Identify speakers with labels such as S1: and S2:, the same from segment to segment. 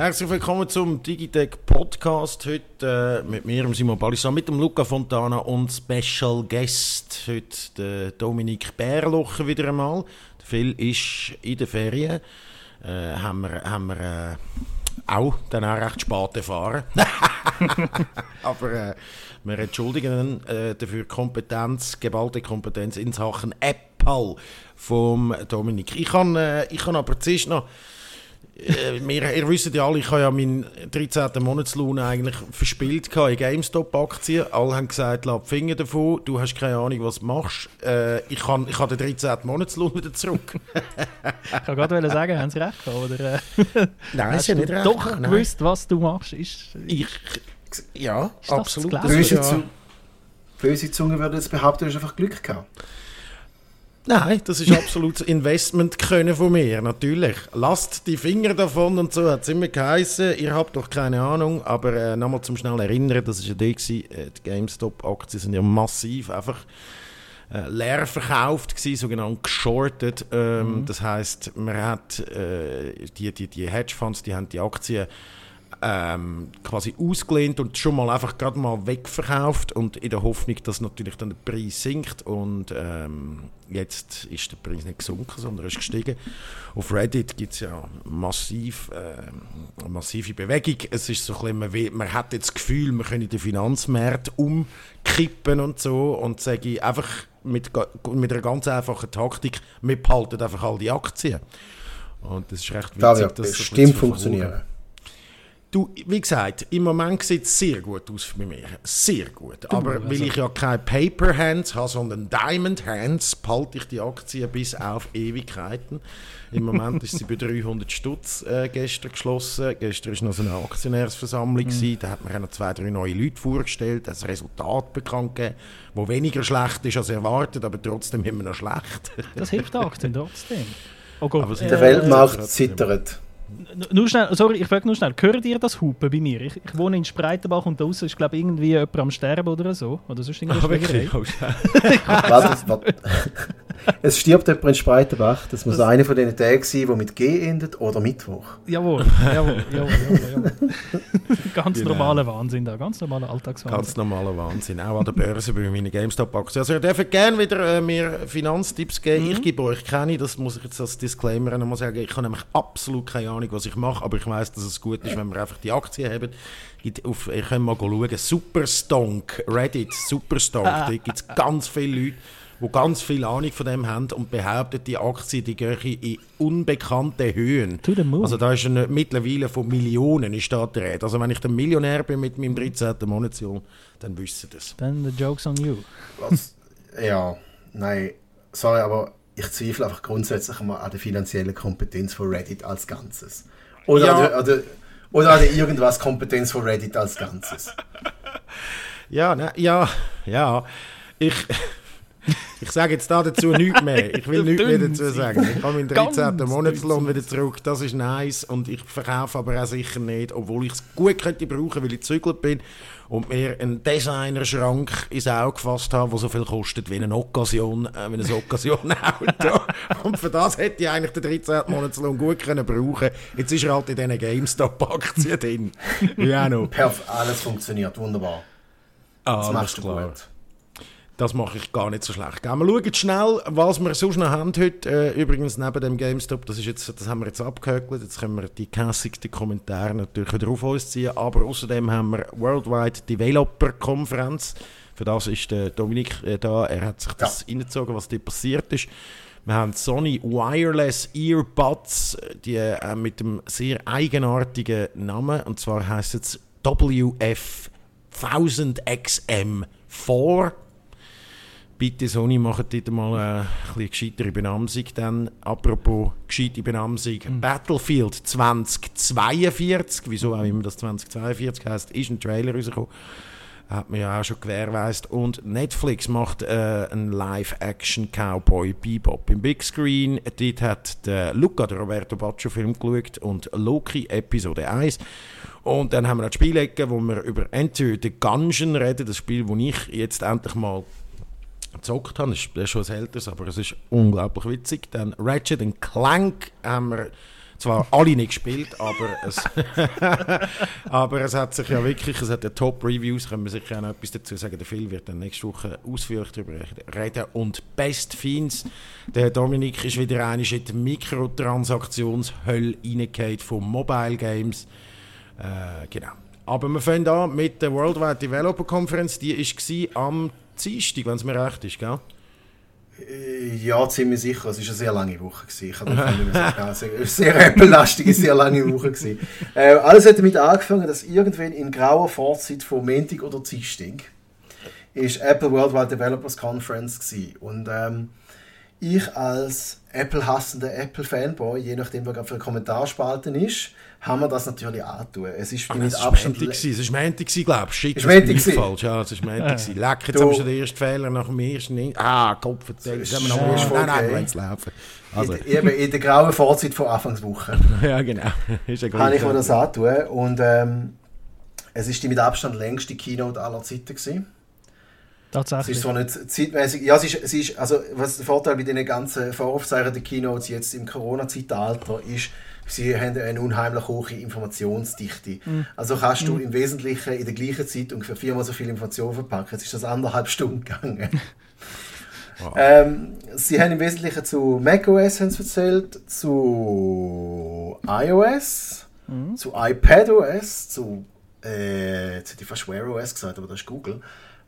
S1: Herzlich willkommen zum Digitech Podcast. Heute äh, mit mir, Simon Ballisson, mit dem Luca Fontana und Special Guest. Heute der Dominik Bärlocher wieder einmal. Der Phil ist in der Ferien. Äh, haben wir, haben wir äh, auch dann auch recht spät erfahren. Aber äh, wir entschuldigen äh, dafür Kompetenz, geballte Kompetenz in Sachen Apple vom Dominik. Ich kann, äh, ich kann aber zuerst noch wir, ihr wisst ja alle, ich habe ja meinen 13. Monatslohn eigentlich verspielt in GameStop-Aktien. Alle haben gesagt, lass die Finger davon, du hast keine Ahnung, was du machst. Äh, ich habe ich den 13. Monatslohn wieder zurück.
S2: ich kann gerade sagen, haben sie recht gehabt, oder?
S1: Äh, Nein, hast
S2: du
S1: nicht recht.
S2: doch Nein. gewusst, was du machst? Ist,
S1: ich, ja,
S2: ist
S1: absolut.
S3: Böse, ja. böse Zunge würde jetzt behaupten, du hast einfach Glück gehabt.
S1: Nein, das ist absolut Investment können von mir, natürlich. Lasst die Finger davon und so hat es immer geheißen. Ihr habt doch keine Ahnung, aber äh, nochmal zum schnell erinnern, das ist ja die, gewesen, äh, die GameStop-Aktien sind ja massiv einfach äh, leer verkauft gewesen, sogenannt geschortet. Ähm, mhm. Das heißt, man hat äh, die, die, die Hedgefonds, die haben die Aktien ähm, quasi ausgelehnt und schon mal einfach gerade mal wegverkauft und in der Hoffnung, dass natürlich dann der Preis sinkt und ähm, jetzt ist der Preis nicht gesunken, sondern ist gestiegen. Auf Reddit gibt es ja massiv, äh, massive Bewegung. Es ist so ein bisschen, man, hat jetzt das Gefühl, man könnte den Finanzmarkt umkippen und so und sage einfach mit, mit einer ganz einfachen Taktik, wir behalten einfach all die Aktien. Und das ist recht witzig,
S3: das dass bestimmt funktionieren.
S1: Du, wie gesagt, im Moment sieht es sehr gut aus für mich. Sehr gut. Aber also. weil ich ja keine Paper Hands habe, sondern Diamond Hands, behalte ich die Aktie bis auf Ewigkeiten. Im Moment ist sie bei 300 Stutz äh, gestern geschlossen. Gestern war noch so eine Aktionärsversammlung. Mhm. Da hat man zwei, drei neue Leute vorgestellt, das Resultat bekannt gegeben, das weniger schlecht ist als erwartet, aber trotzdem immer noch schlecht.
S2: das hilft der Aktien trotzdem.
S3: Oh Gott. Der Weltmarkt zittert.
S2: Nur schnell, sorry, ich frage nur schnell, hört ihr das Hupen bei mir? Ich, ich wohne in Spreitenbach und da draußen ist, glaube ich, irgendwie jemand am Sterben oder so. Oder sonst irgendwas. Oh, wirklich?
S3: Warte, warte. Es stirbt jemand in Spreitenbach. Das muss das einer von diesen Tagen sein, der mit G endet oder Mittwoch.
S2: Jawohl, jawohl, jawohl. jawohl, jawohl. ganz genau. normaler Wahnsinn da, ganz normaler Alltagswahnsinn.
S1: Ganz normaler Wahnsinn, auch an der Börse bei meinen GameStop-Aktien. Also ihr dürft gerne wieder äh, mir Finanztipps geben. Mhm. Ich gebe euch keine, das muss ich jetzt als Disclaimer nochmal sagen. Ich habe nämlich absolut keine Ahnung, was ich mache, aber ich weiß, dass es gut ist, wenn wir einfach die Aktien haben. Auf, ihr könnt mal schauen, Superstonk, Reddit, Superstonk, da gibt es ganz viele Leute, die ganz viel Ahnung von dem haben und behaupten, die Aktie die gehe in unbekannte Höhen.
S2: To the moon.
S1: Also da ist eine, mittlerweile von Millionen ist da die Rede. Also wenn ich der Millionär bin mit meinem 13. Monatslohn, dann wissen das.
S2: Dann the joke's on you.
S3: Was? Ja, nein, sorry, aber ich zweifle einfach grundsätzlich mal an der finanziellen Kompetenz von Reddit als Ganzes. Oder, ja. an, der, an der, oder an der irgendwas Kompetenz von Reddit als Ganzes.
S1: Ja, ne, ja, ja. Ich, ich sage jetzt da dazu nichts mehr. Ich will nichts mehr dazu sagen. Ich habe meinen 13. Monatslohn wieder zurück. Das ist nice. Und ich verkaufe aber auch sicher nicht, obwohl ich es gut könnte brauchen, weil ich gezügelt bin und mir einen Designerschrank ins Auge gefasst habe, der so viel kostet wie eine Occasion, äh, wie ein Occasion-Auto. und für das hätte ich eigentlich den 13. Monatslohn gut können brauchen Jetzt ist er halt in diesen GameStop-Aktien drin.
S3: ja, noch. Perf, alles funktioniert wunderbar.
S1: Ah, das machst du klar. gut. Das mache ich gar nicht so schlecht. Wir schauen schnell, was wir sonst noch haben heute. Äh, übrigens neben dem GameStop, das, ist jetzt, das haben wir jetzt abgehökelt. Jetzt können wir die kässigsten Kommentare natürlich wieder auf uns ziehen. Aber außerdem haben wir Worldwide Developer Konferenz. Für das ist der Dominik äh, da. Er hat sich das ja. reingezogen, was da passiert ist. Wir haben Sony Wireless Earbuds, die äh, mit einem sehr eigenartigen Namen. Und zwar heißt es WF 1000XM4 bitte Sony macht dort mal eine ein gescheitere Benamsung. Dann, apropos gescheite Benamsung, mhm. Battlefield 2042, wieso auch immer das 2042 heißt, ist ein Trailer rausgekommen. Hat man ja auch schon gewährleistet. Und Netflix macht äh, einen Live-Action-Cowboy Bebop im Big Screen. Dort hat der Luca, der Roberto Baccio Film geschaut und Loki Episode 1. Und dann haben wir noch die Spielecke, wo wir über Enter the Gungeon reden, das Spiel, das ich jetzt endlich mal gezockt habe. Das ist schon ein älteres, aber es ist unglaublich witzig. Dann Ratchet Clank haben wir Zwar alle nicht gespielt, aber es, aber es hat sich ja wirklich, es hat ja Top-Reviews, können wir sicher auch noch etwas dazu sagen. Der Phil wird dann nächste Woche ausführlich darüber reden. Und Best Fiends, der Dominik ist wieder eine in die Mikrotransaktionshölle reingehauen von Mobile Games. Äh, genau. Aber wir fangen an mit der Worldwide Developer Conference. Die war am Dienstag, wenn es mir recht ist, gell?
S3: Äh, ja, ziemlich sicher. Es war eine sehr lange Woche. Gewesen. Ich kann nicht mehr. Sehr, sehr Apple-lastige, sehr lange Woche. Gewesen. Äh, alles hat damit angefangen, dass irgendwann in grauer Vorzeit von Montag oder Dienstag ist Apple Worldwide Developers Conference gewesen. Und ähm, ich als Apple-hassender Apple-Fanboy, je nachdem, wer für Kommentarspalten ist, haben wir das natürlich antun. Es ist
S1: mit ah, Abstand... Es war Montag, glaube ich. Shit, das ist falsch. Ja, es war Montag. Ja. Leck, jetzt haben wir den ersten Fehler nach dem ersten... Ah, Kopf, jetzt haben wir noch
S3: Nein, nein, wir laufen. Also. In, in der grauen Vorzeit von Anfangswoche.
S1: ja, genau.
S3: Ist Kann ich mir das antun. Und ähm, es ist die mit Abstand längste Keynote aller Zeiten gewesen.
S2: Tatsächlich.
S3: Es ist so nicht zeitmäßig. Ja, es ist, es ist, also was der Vorteil bei den ganzen voraufzeichneten Keynotes jetzt im Corona-Zeitalter ist, sie haben eine unheimlich hohe Informationsdichte. Mhm. Also kannst du mhm. im Wesentlichen in der gleichen Zeit ungefähr viermal so viel Information verpacken. Jetzt ist das anderthalb Stunden gegangen. Wow. Ähm, sie haben im Wesentlichen zu macOS erzählt, zu iOS, mhm. zu iPadOS, zu äh, jetzt hätte ich fast Wear OS gesagt, aber das ist Google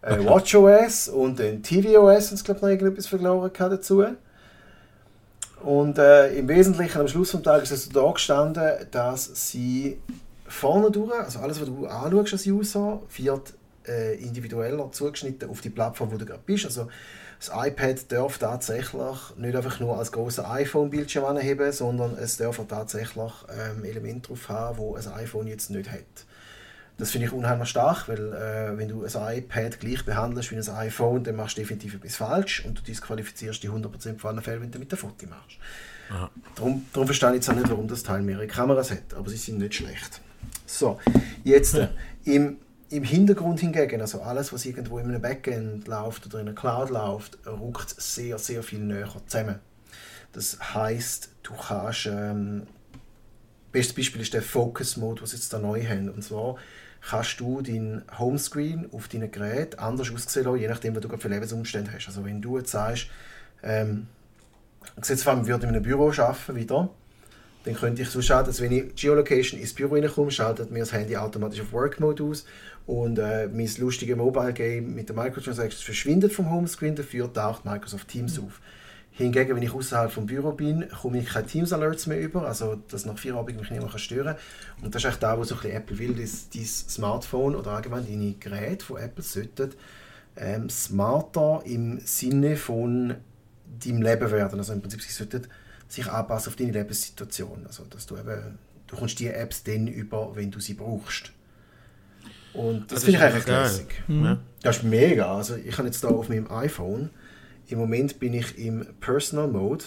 S3: äh, WatchOS und dann tvOS und es glaube noch irgendetwas verloren dazu. Und äh, im Wesentlichen am Schluss des Tages ist es da gestanden, dass sie vorne durch, also alles, was du anschaust als User, wird äh, individueller zugeschnitten auf die Plattform, wo du gerade bist. Also das iPad darf tatsächlich nicht einfach nur als großer iPhone-Bildschirm anheben, sondern es darf tatsächlich ähm, Elemente drauf haben, wo ein iPhone jetzt nicht hat. Das finde ich unheimlich stark, weil äh, wenn du ein iPad gleich behandelst wie ein iPhone, dann machst du definitiv etwas falsch und du disqualifizierst die 100% von allen Fällen, wenn du mit der Foto machst. Darum, darum verstehe ich jetzt auch nicht, warum das Teil mehrere Kameras hat, aber sie sind nicht schlecht. So, jetzt äh, im, im Hintergrund hingegen, also alles, was irgendwo in einem Backend läuft oder in einer Cloud läuft, rückt sehr, sehr viel näher zusammen. Das heißt, du kannst ähm, Bestes Beispiel ist der Focus Mode, was jetzt da neu haben. Und zwar kannst du deinen Homescreen auf deinem Gerät anders aussehen lassen, je nachdem, was du für Lebensumstände hast. Also wenn du jetzt sagst, ähm, jetzt würde ich in einem Büro arbeiten wieder, dann könnte ich so schauen, dass wenn ich Geolocation ins Büro reinkomme, schaltet mir das Handy automatisch auf Work Mode aus und äh, mein lustiges Mobile Game mit der Microtransactions verschwindet vom Homescreen, dafür taucht Microsoft Teams auf. Hingegen, wenn ich außerhalb vom Büro bin, komme ich keine Teams-Alerts mehr über, also dass nach vier Abend mich niemand stören kann. Und das ist echt da, wo so ein bisschen Apple will, dass dein Smartphone oder allgemein deine Geräte von Apple sollten ähm, smarter im Sinne von deinem Leben werden. Also im Prinzip, sie sollten sich anpassen auf deine Lebenssituation. Also dass du eben, du kommst die Apps dann über, wenn du sie brauchst. Und das, das finde ich eigentlich lässig. Mhm. Das ist mega. Also ich habe jetzt da auf meinem iPhone im Moment bin ich im Personal Mode.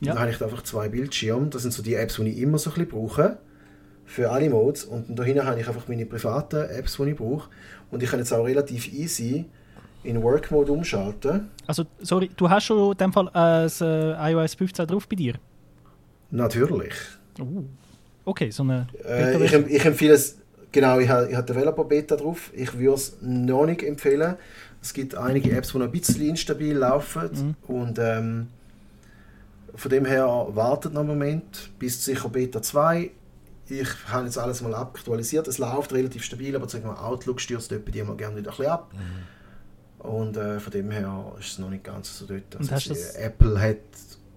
S3: Ja. Da habe ich einfach zwei Bildschirme. Das sind so die Apps, die ich immer so ein bisschen brauche. Für alle Modes. Und da hinten habe ich einfach meine privaten Apps, die ich brauche. Und ich kann jetzt auch relativ easy in Work Mode umschalten.
S2: Also, sorry, du hast schon in dem Fall äh, äh iOS 15 drauf bei dir?
S3: Natürlich.
S2: Uh. Okay, so eine.
S3: Äh, ich, ich, empfehle es, genau, ich habe, ich habe Developer Beta drauf. Ich würde es noch nicht empfehlen. Es gibt einige Apps, die noch ein bisschen instabil laufen mhm. und ähm, von dem her wartet noch einen Moment bis sicher Beta 2. Ich habe jetzt alles mal aktualisiert. Es läuft relativ stabil, aber sagen wir, Outlook stürzt etwa die mal gerne wieder ein bisschen ab. Mhm. Und äh, von dem her ist es noch nicht ganz so dort.
S2: Also hast das
S3: Apple hat.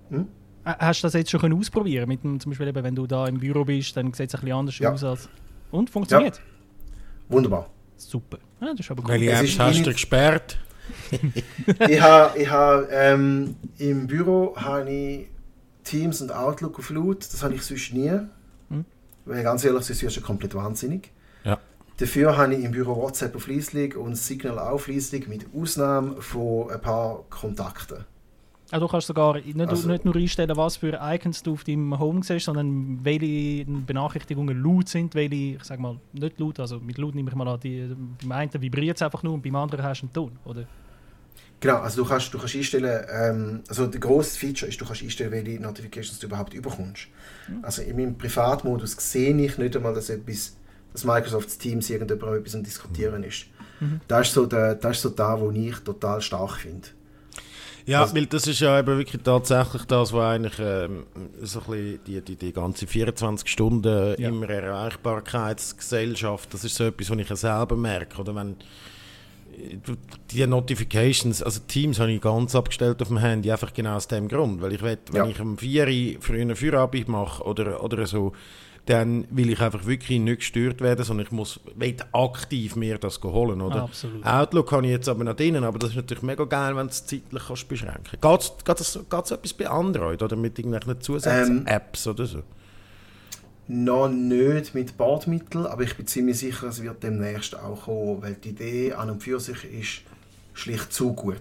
S3: Hm?
S2: Hast du das jetzt schon ausprobieren mit dem, Zum Beispiel, eben, wenn du da im Büro bist, dann sieht es ein bisschen anders ja. aus. Als und funktioniert? Ja.
S3: Wunderbar.
S2: Super. Ja, das ist aber
S1: gut. Welche Apps hast du gesperrt?
S3: ich habe ich ha, ähm, im Büro habe ich Teams und Outlook auf Laut. Das habe ich sonst nie. Hm. Weil ganz ehrlich, sonst wirst du komplett wahnsinnig.
S1: Ja.
S3: Dafür habe ich im Büro WhatsApp auf und Signal auf Leislich mit Ausnahme von ein paar Kontakten.
S2: Ja, du kannst sogar nicht, also, nicht, nur einstellen, was für Icons du auf deinem Home siehst, sondern welche Benachrichtigungen laut sind, welche, ich sag mal, nicht laut, also mit laut nehme ich mal an, die, beim einen vibriert es einfach nur und beim anderen hast du einen Ton, oder?
S3: Genau, also du kannst, du kannst einstellen, ähm, also der grosse Feature ist, du kannst einstellen, welche Notifications du überhaupt überkommst. Mhm. Also in meinem Privatmodus sehe ich nicht einmal, dass etwas, dass Microsoft Teams irgendjemand etwas am Diskutieren ist. Mhm. Das, ist so der, das ist so da, wo ich total stark finde.
S1: Ja, also, weil das ist ja eben wirklich tatsächlich das, was eigentlich ähm, so ein bisschen die, die, die ganze 24 Stunden ja. immer Erreichbarkeitsgesellschaft, das ist so etwas, was ich ja selber merke. Oder wenn die Notifications, also Teams habe ich ganz abgestellt auf dem Handy, einfach genau aus dem Grund, weil ich will, wenn ja. ich um 4 Uhr für eine Feierabend mache oder, oder so, dann will ich einfach wirklich nicht gestört werden, sondern ich muss aktiv mir das holen, oder?
S2: Absolut.
S1: Outlook kann ich jetzt aber noch drinnen, aber das ist natürlich mega geil, wenn du es zeitlich kannst beschränken kannst. Geht es etwas bei Android oder mit irgendwelchen Zusatz-Apps ähm, oder so?
S3: Noch nicht mit Bordmitteln, aber ich bin ziemlich sicher, es wird demnächst auch kommen, weil die Idee an und für sich ist schlicht zu gut.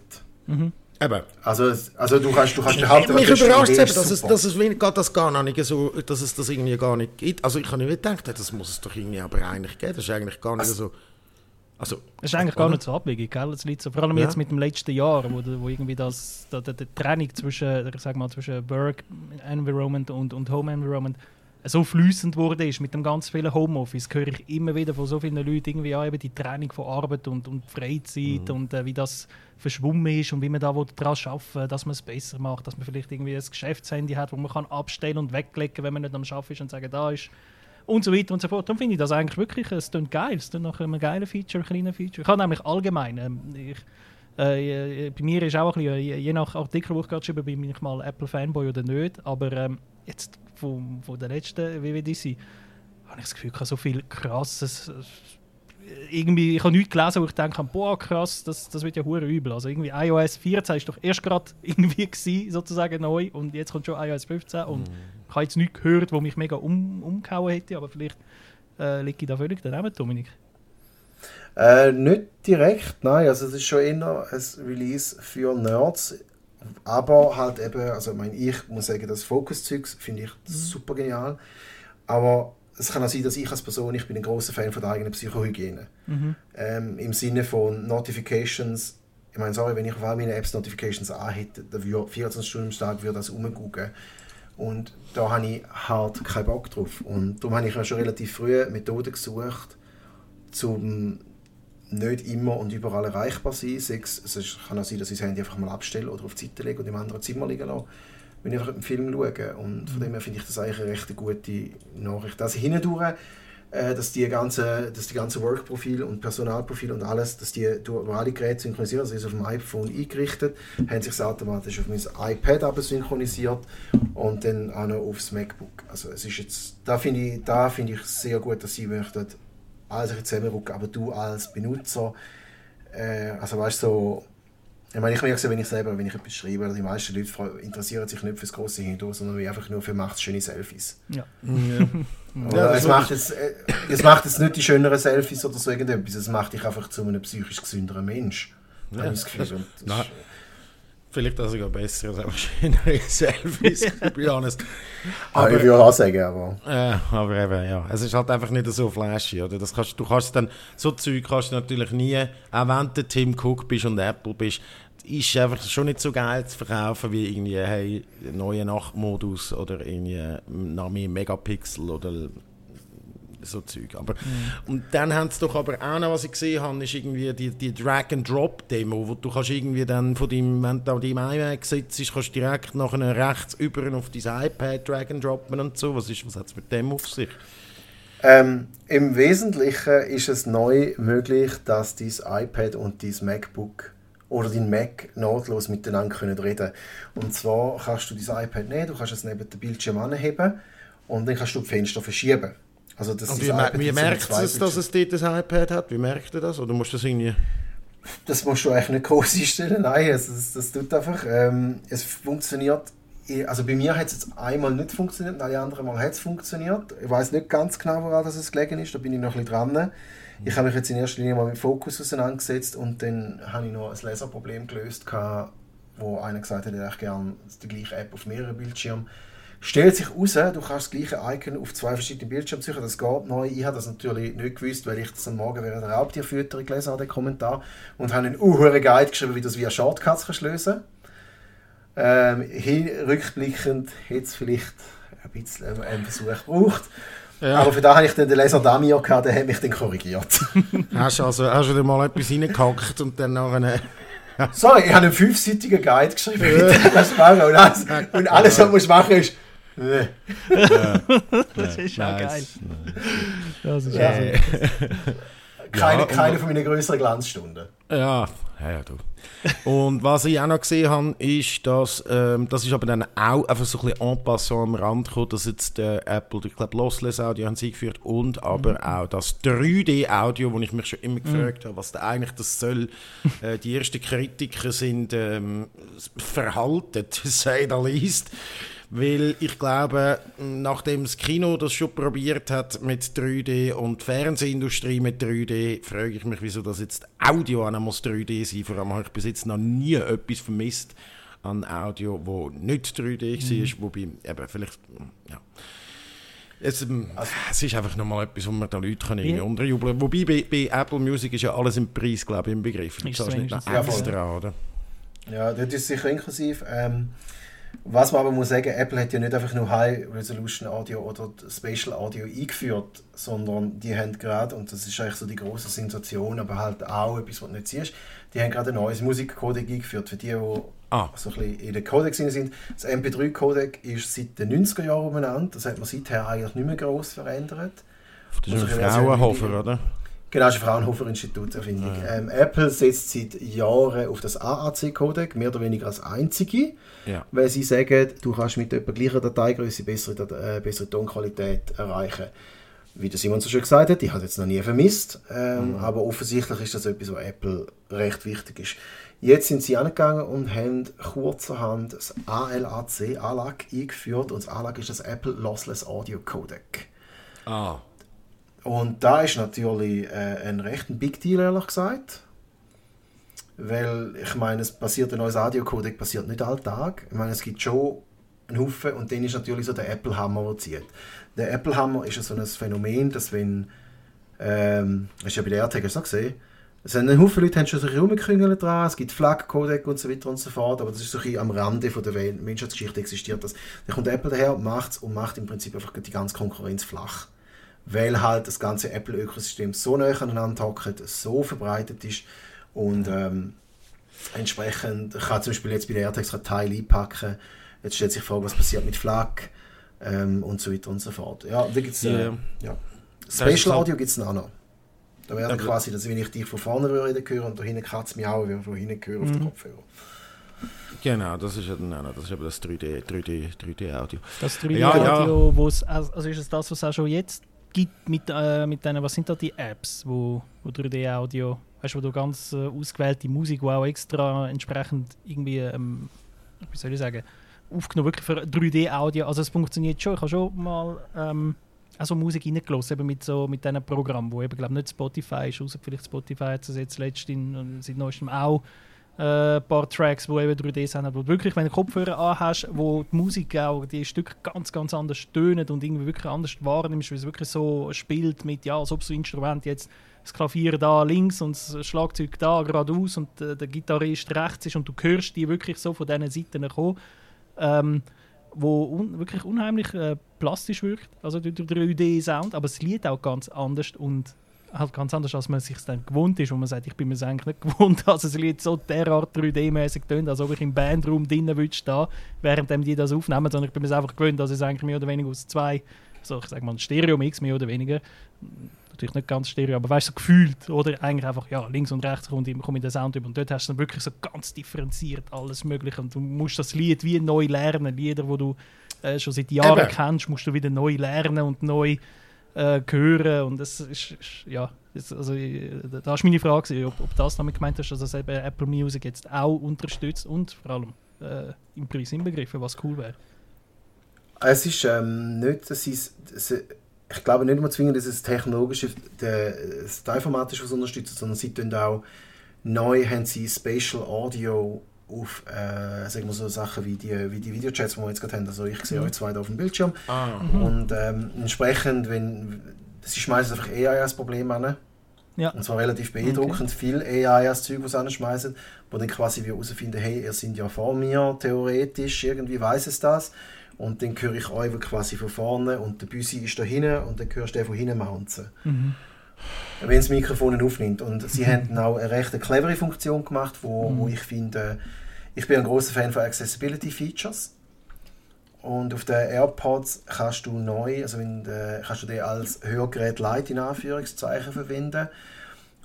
S3: Mhm.
S1: Eben.
S3: Also, also du kannst, du kannst behaupten,
S1: Mich überrascht es eben, dass es, dass es geht das gar nicht so, dass es das irgendwie gar nicht gibt. Also ich habe nicht gedacht, das muss es doch irgendwie aber eigentlich geben. Das ist eigentlich gar nicht also, so.
S2: Also, das ist eigentlich gar nicht so abwegig, gell? Das so, vor allem ja. jetzt mit dem letzten Jahr, wo, wo irgendwie das, die, die, die Trennung zwischen, sag mal, zwischen Work Environment und, und Home Environment so flüssend wurde ist mit dem ganz vielen Homeoffice, höre ich immer wieder von so vielen Leuten irgendwie ja, eben die Trennung von Arbeit und, und Freizeit mhm. und äh, wie das verschwommen ist und wie man da daran arbeiten dass man es besser macht, dass man vielleicht irgendwie ein Geschäftshandy hat, wo man kann abstellen und weglegen, wenn man nicht am Arbeiten ist und sagen, da ist und so weiter und so fort. Darum finde ich das eigentlich wirklich, es klingt geil, es klingt nach einem geilen Feature, kleinen Feature. Ich habe nämlich allgemein, ähm, ich, äh, bei mir ist auch ein bisschen, je, je nach Artikel, wo ich gerade schreibe, bin ich mal Apple-Fanboy oder nicht, aber ähm, jetzt von, von der letzten WWDC habe ich das Gefühl, ich habe so viel krasses irgendwie, ich habe nichts gelesen, wo ich denke, boah, krass, das, das wird ja hure übel. Also irgendwie iOS 14 ist doch erst gerade irgendwie gewesen, sozusagen neu und jetzt kommt schon iOS 15 und mm. ich habe jetzt nichts gehört, wo mich mega um, umgehauen hätte, aber vielleicht äh, liege ich da völlig daneben, Dominik.
S3: Äh, nicht direkt, nein, also es ist schon eher ein Release für Nerds, aber halt eben, also ich, meine, ich muss sagen, das Focus-Zeugs finde ich mhm. super genial, aber es kann auch sein, dass ich als Person, ich bin ein großer Fan von der eigenen Psychohygiene. Mhm. Ähm, Im Sinne von Notifications, ich meine, sorry, wenn ich auf all meine Apps Notifications anhätte, dann würde 24 Stunden am Tag würde das umgucken. Und da habe ich halt keinen Bock drauf. Und darum habe ich ja schon relativ früh Methoden gesucht, um nicht immer und überall erreichbar sein. Es kann auch sein, dass ich das Handy einfach mal abstelle oder auf die Seite lege und im anderen Zimmer liegen lasse wenn ich einfach einen Film schaue. Und von dem her finde ich das eigentlich eine recht gute Nachricht. Also hindurch, äh, dass die ganze, dass die ganze Workprofil und Personalprofil und alles, dass die durch alle Geräte synchronisiert, also ist auf dem iPhone eingerichtet, haben sich automatisch auf mein iPad aber synchronisiert und dann auch noch aufs MacBook. Also es ist jetzt, da finde ich, da finde ich sehr gut, dass sie möchten alles zusammenrücken, aber du als Benutzer, äh, also weißt du, so ich meine, ich merke es wenn ich selber, wenn ich etwas schreibe, die meisten Leute interessieren sich nicht für das große Hintergrund, sondern einfach nur für macht schöne Selfies.
S2: Ja.
S3: ja. ja es, macht jetzt, äh, es macht jetzt nicht die schöneren Selfies oder so irgendetwas, es macht dich einfach zu einem psychisch gesünderen Mensch. Ja. Das Gefühl.
S1: Das Vielleicht auch sogar besser als schönere Selfies, to be honest.
S3: Aber, ich würde auch sagen, aber...
S1: Äh, aber eben, ja. Es ist halt einfach nicht so flashy, oder? Das kannst, du kannst dann... So Zeug kannst du natürlich nie... Auch wenn du Tim Cook bist und Apple bist, ist einfach schon nicht so geil zu verkaufen wie irgendwie, hey, neue Nachtmodus oder irgendwie noch mehr Megapixel oder so Zeug. Aber, mhm. Und dann haben sie doch aber auch noch, was ich gesehen habe, ist irgendwie die, die Drag-and-Drop-Demo, wo du kannst irgendwie dann von deinem, wenn du an deinem iMac sitzt, kannst du direkt nachher rechts über auf dein iPad Drag-and-Droppen und so. Was, was hat es mit dem auf sich?
S3: Ähm, Im Wesentlichen ist es neu möglich, dass dein iPad und dein MacBook oder dein Mac nahtlos miteinander können reden Und zwar kannst du dein iPad nehmen, du kannst es neben dem Bildschirm anheben und dann kannst du die Fenster verschieben.
S1: Also das Und wie, wie merkt es, dass es dort ein iPad hat? Wie merkt ihr das? Oder musst du das irgendwie...
S3: Das musst du eigentlich nicht groß einstellen. Nein, also das, das tut einfach... Ähm, es funktioniert... Also bei mir hat es jetzt einmal nicht funktioniert, und alle anderen Mal hat es funktioniert. Ich weiß nicht ganz genau, woran das es gelegen ist. Da bin ich noch ein bisschen dran. Ich habe mich jetzt in erster Linie mal mit Fokus auseinandergesetzt und dann habe ich noch ein Leserproblem gelöst, wo einer gesagt hat, er hätte gerne die gleiche App auf mehreren Bildschirmen Stellt sich heraus, du kannst das gleiche Icon auf zwei verschiedenen Bildschirmen suchen, das geht neu. Ich habe das natürlich nicht gewusst, weil ich das am Morgen während der Raubtierfütterung gelesen habe, den Kommentar, und habe einen uhuere Guide geschrieben, wie du das via Shortcuts kannst lösen ähm, hin, Rückblickend hätte es vielleicht ein bisschen einen Versuch gebraucht. Ja. Aber für da habe ich dann den Leser Damio gehabt, der hat mich dann korrigiert.
S1: hast du also hast du mal etwas reingehackt und dann noch eine...
S3: Sorry, ich habe einen fünfseitigen Guide geschrieben, machen. Und alles, und alles was du machen ist
S2: ja. das ist ja geil.
S1: Das
S2: ist
S3: ja. Also, keine, keine von meinen größeren Glanzstunden.
S1: Ja, ja, du. Und was ich auch noch gesehen habe, ist, dass, ähm, das ist aber dann auch einfach so ein bisschen en passant am Rand gekommen, dass jetzt der Apple, ich glaube, Lossless Audio haben sie eingeführt und aber mhm. auch das 3D-Audio, wo ich mich schon immer mhm. gefragt habe, was da eigentlich das soll. Äh, die ersten Kritiker sind ähm, verhalten, say the least. Weil ich glaube, nachdem das Kino das schon probiert hat mit 3D und die Fernsehindustrie mit 3D, frage ich mich, wieso das jetzt Audio auch muss 3D sein. Vor allem habe ich bis jetzt noch nie etwas vermisst an Audio, wo nicht 3D mhm. war, wobei eben vielleicht, ja. Es, ähm, also, es, ist einfach nochmal etwas, wo man den Leuten kann irgendwie ja. unterjubeln kann. Wobei bei, bei, Apple Music ist ja alles im Preis, glaube ich, im Begriff. Du zahlst nicht noch extra, oder?
S3: Ja, das ist sicher inklusiv. Ähm, was man aber muss sagen, Apple hat ja nicht einfach nur High Resolution Audio oder Spatial Audio eingeführt, sondern die haben gerade, und das ist eigentlich so die große Sensation, aber halt auch etwas, was du nicht siehst, die haben gerade ein neues Musikcodec eingeführt. Für die, die ah. so ein bisschen in den Codec sind. Das MP3-Codec ist seit den 90er Jahren umeinander. Das hat man seither eigentlich nicht mehr groß verändert.
S1: Das ist ein Frauenhofer, oder?
S3: Genau, das ist ein Fraunhofer-Institut, Erfindung. Ja. Ähm, Apple setzt seit Jahren auf das AAC-Codec, mehr oder weniger als einzige, ja. weil sie sagen, du kannst mit etwa gleicher Dateigröße bessere, äh, bessere Tonqualität erreichen. Wie der Simon so schön gesagt hat, ich habe jetzt noch nie vermisst, ähm, mhm. aber offensichtlich ist das etwas, was Apple recht wichtig ist. Jetzt sind sie angegangen und haben kurzerhand das ALAC, ALAC eingeführt und das ALAC ist das Apple Lossless Audio Codec.
S1: Ah.
S3: Und da ist natürlich äh, ein recht Big Deal, ehrlich gesagt. Weil, ich meine, es passiert ein neues Audio-Codec passiert nicht alltag. Ich meine, es gibt schon einen Haufen und dann ist natürlich so der Apple-Hammer, der zieht. Der Apple-Hammer ist so ein Phänomen, dass wenn, ähm, hast du ja bei der AirTag so gesehen, es sind ein Haufen Leute haben schon sich rumgekringelt dran, es gibt Flag-Codec und so weiter und so fort, aber das ist so ein am Rande von der Menschheitsgeschichte existiert das. Dann kommt Apple daher und macht und macht im Prinzip einfach die ganze Konkurrenz flach weil halt das ganze Apple-Ökosystem so nah aneinander hockt, so verbreitet ist und ähm, entsprechend kann zum Beispiel jetzt bei der AirTags ein Teil einpacken. Jetzt stellt sich die Frage, was passiert mit FLAC ähm, und so weiter und so fort. Ja, da gibt's, äh, ja. ja. Spatial Audio gibt es auch noch. Da wäre okay. quasi, dass wenn ich dich von vorne reden höre und da hinten Katz miauen, wie von hinten höre auf den mhm. Kopfhörer.
S1: Genau, das ist ja dann auch das, ist eben das 3D, 3D, 3D Audio.
S2: Das 3D ja, Audio, ja. wo es, also ist es das, was auch schon jetzt gibt mit, äh, mit denen, was sind da die Apps, wo, wo 3D-Audio, weißt du, wo du ganz äh, ausgewählte Musik, wo auch extra entsprechend irgendwie, ähm, wie soll ich sagen, aufgenommen, wirklich für 3D-Audio, also es funktioniert schon, ich habe schon mal ähm, also Musik reingelassen, eben mit so mit diesen Programmen, wo eben glaube nicht Spotify ist, außer vielleicht Spotify hat es jetzt letztens seit neuestem auch ein äh, paar Tracks, die eben 3D sind, du wirklich, wenn du Kopfhörer anhast, wo die Musik auch, die Stücke ganz, ganz anders tönen und irgendwie wirklich anders wahrnimmst, weil es wirklich so spielt mit, ja, als ob so Instrument jetzt das Klavier da links und das Schlagzeug da geradeaus und äh, der Gitarrist rechts ist und du hörst die wirklich so von diesen Seiten kommen, ähm, wo un wirklich unheimlich äh, plastisch wirkt, also der 3D-Sound, aber das Lied auch ganz anders und halt ganz anders, als man sich dann gewohnt ist, wo man sagt, ich bin mir es eigentlich nicht gewohnt, also es Lied so derart 3D-mäßig tönt, als ob ich im Bandraum drinnen würde stehen, während die das aufnehmen, sondern ich bin mir es einfach gewöhnt, dass es eigentlich mehr oder weniger aus zwei, so ich sag mal ein Stereo-Mix mehr oder weniger, natürlich nicht ganz Stereo, aber weißt du, so gefühlt, oder? Eigentlich einfach, ja, links und rechts kommt, komme ich den Sound über und dort hast du dann wirklich so ganz differenziert alles mögliche und du musst das Lied wie neu lernen, Lieder, wo du äh, schon seit Jahren Eben. kennst, musst du wieder neu lernen und neu äh, hören und das ist, ist ja, das, also, da war meine Frage, ob, ob das damit gemeint hast, dass das eben Apple Music jetzt auch unterstützt und vor allem äh, im Preis inbegriffen, was cool wäre.
S3: Es ist ähm, nicht, dass es, ich glaube nicht immer zwingend, dass es technologische, das Teilformat ist, was unterstützt, sondern sie tun auch neu haben sie Spatial Audio auf äh, sagen wir so Sachen wie die, wie die Videochats, die wir jetzt gerade haben. Also ich sehe mhm. euch zwei da auf dem Bildschirm. Ah. Mhm. Und ähm, entsprechend, wenn sie schmeißen einfach AI als Problem an. Ja. Und zwar relativ beeindruckend okay. viel AI als Zeug, was anschmeißen, wo dann quasi wir herausfinden, hey, ihr seid ja vor mir, theoretisch, irgendwie weiß es das. Und dann höre ich euch quasi von vorne und der Büsi ist da hinten und dann hörst du den von hinten mounten. Mhm. Wenn das Mikrofon aufnimmt. Und sie mhm. haben auch eine recht clevere Funktion gemacht, wo, mhm. wo ich finde, ich bin ein großer Fan von Accessibility Features. Und auf den AirPods kannst du neu, also wenn, äh, kannst du den als Hörgerät Light in Anführungszeichen verwenden.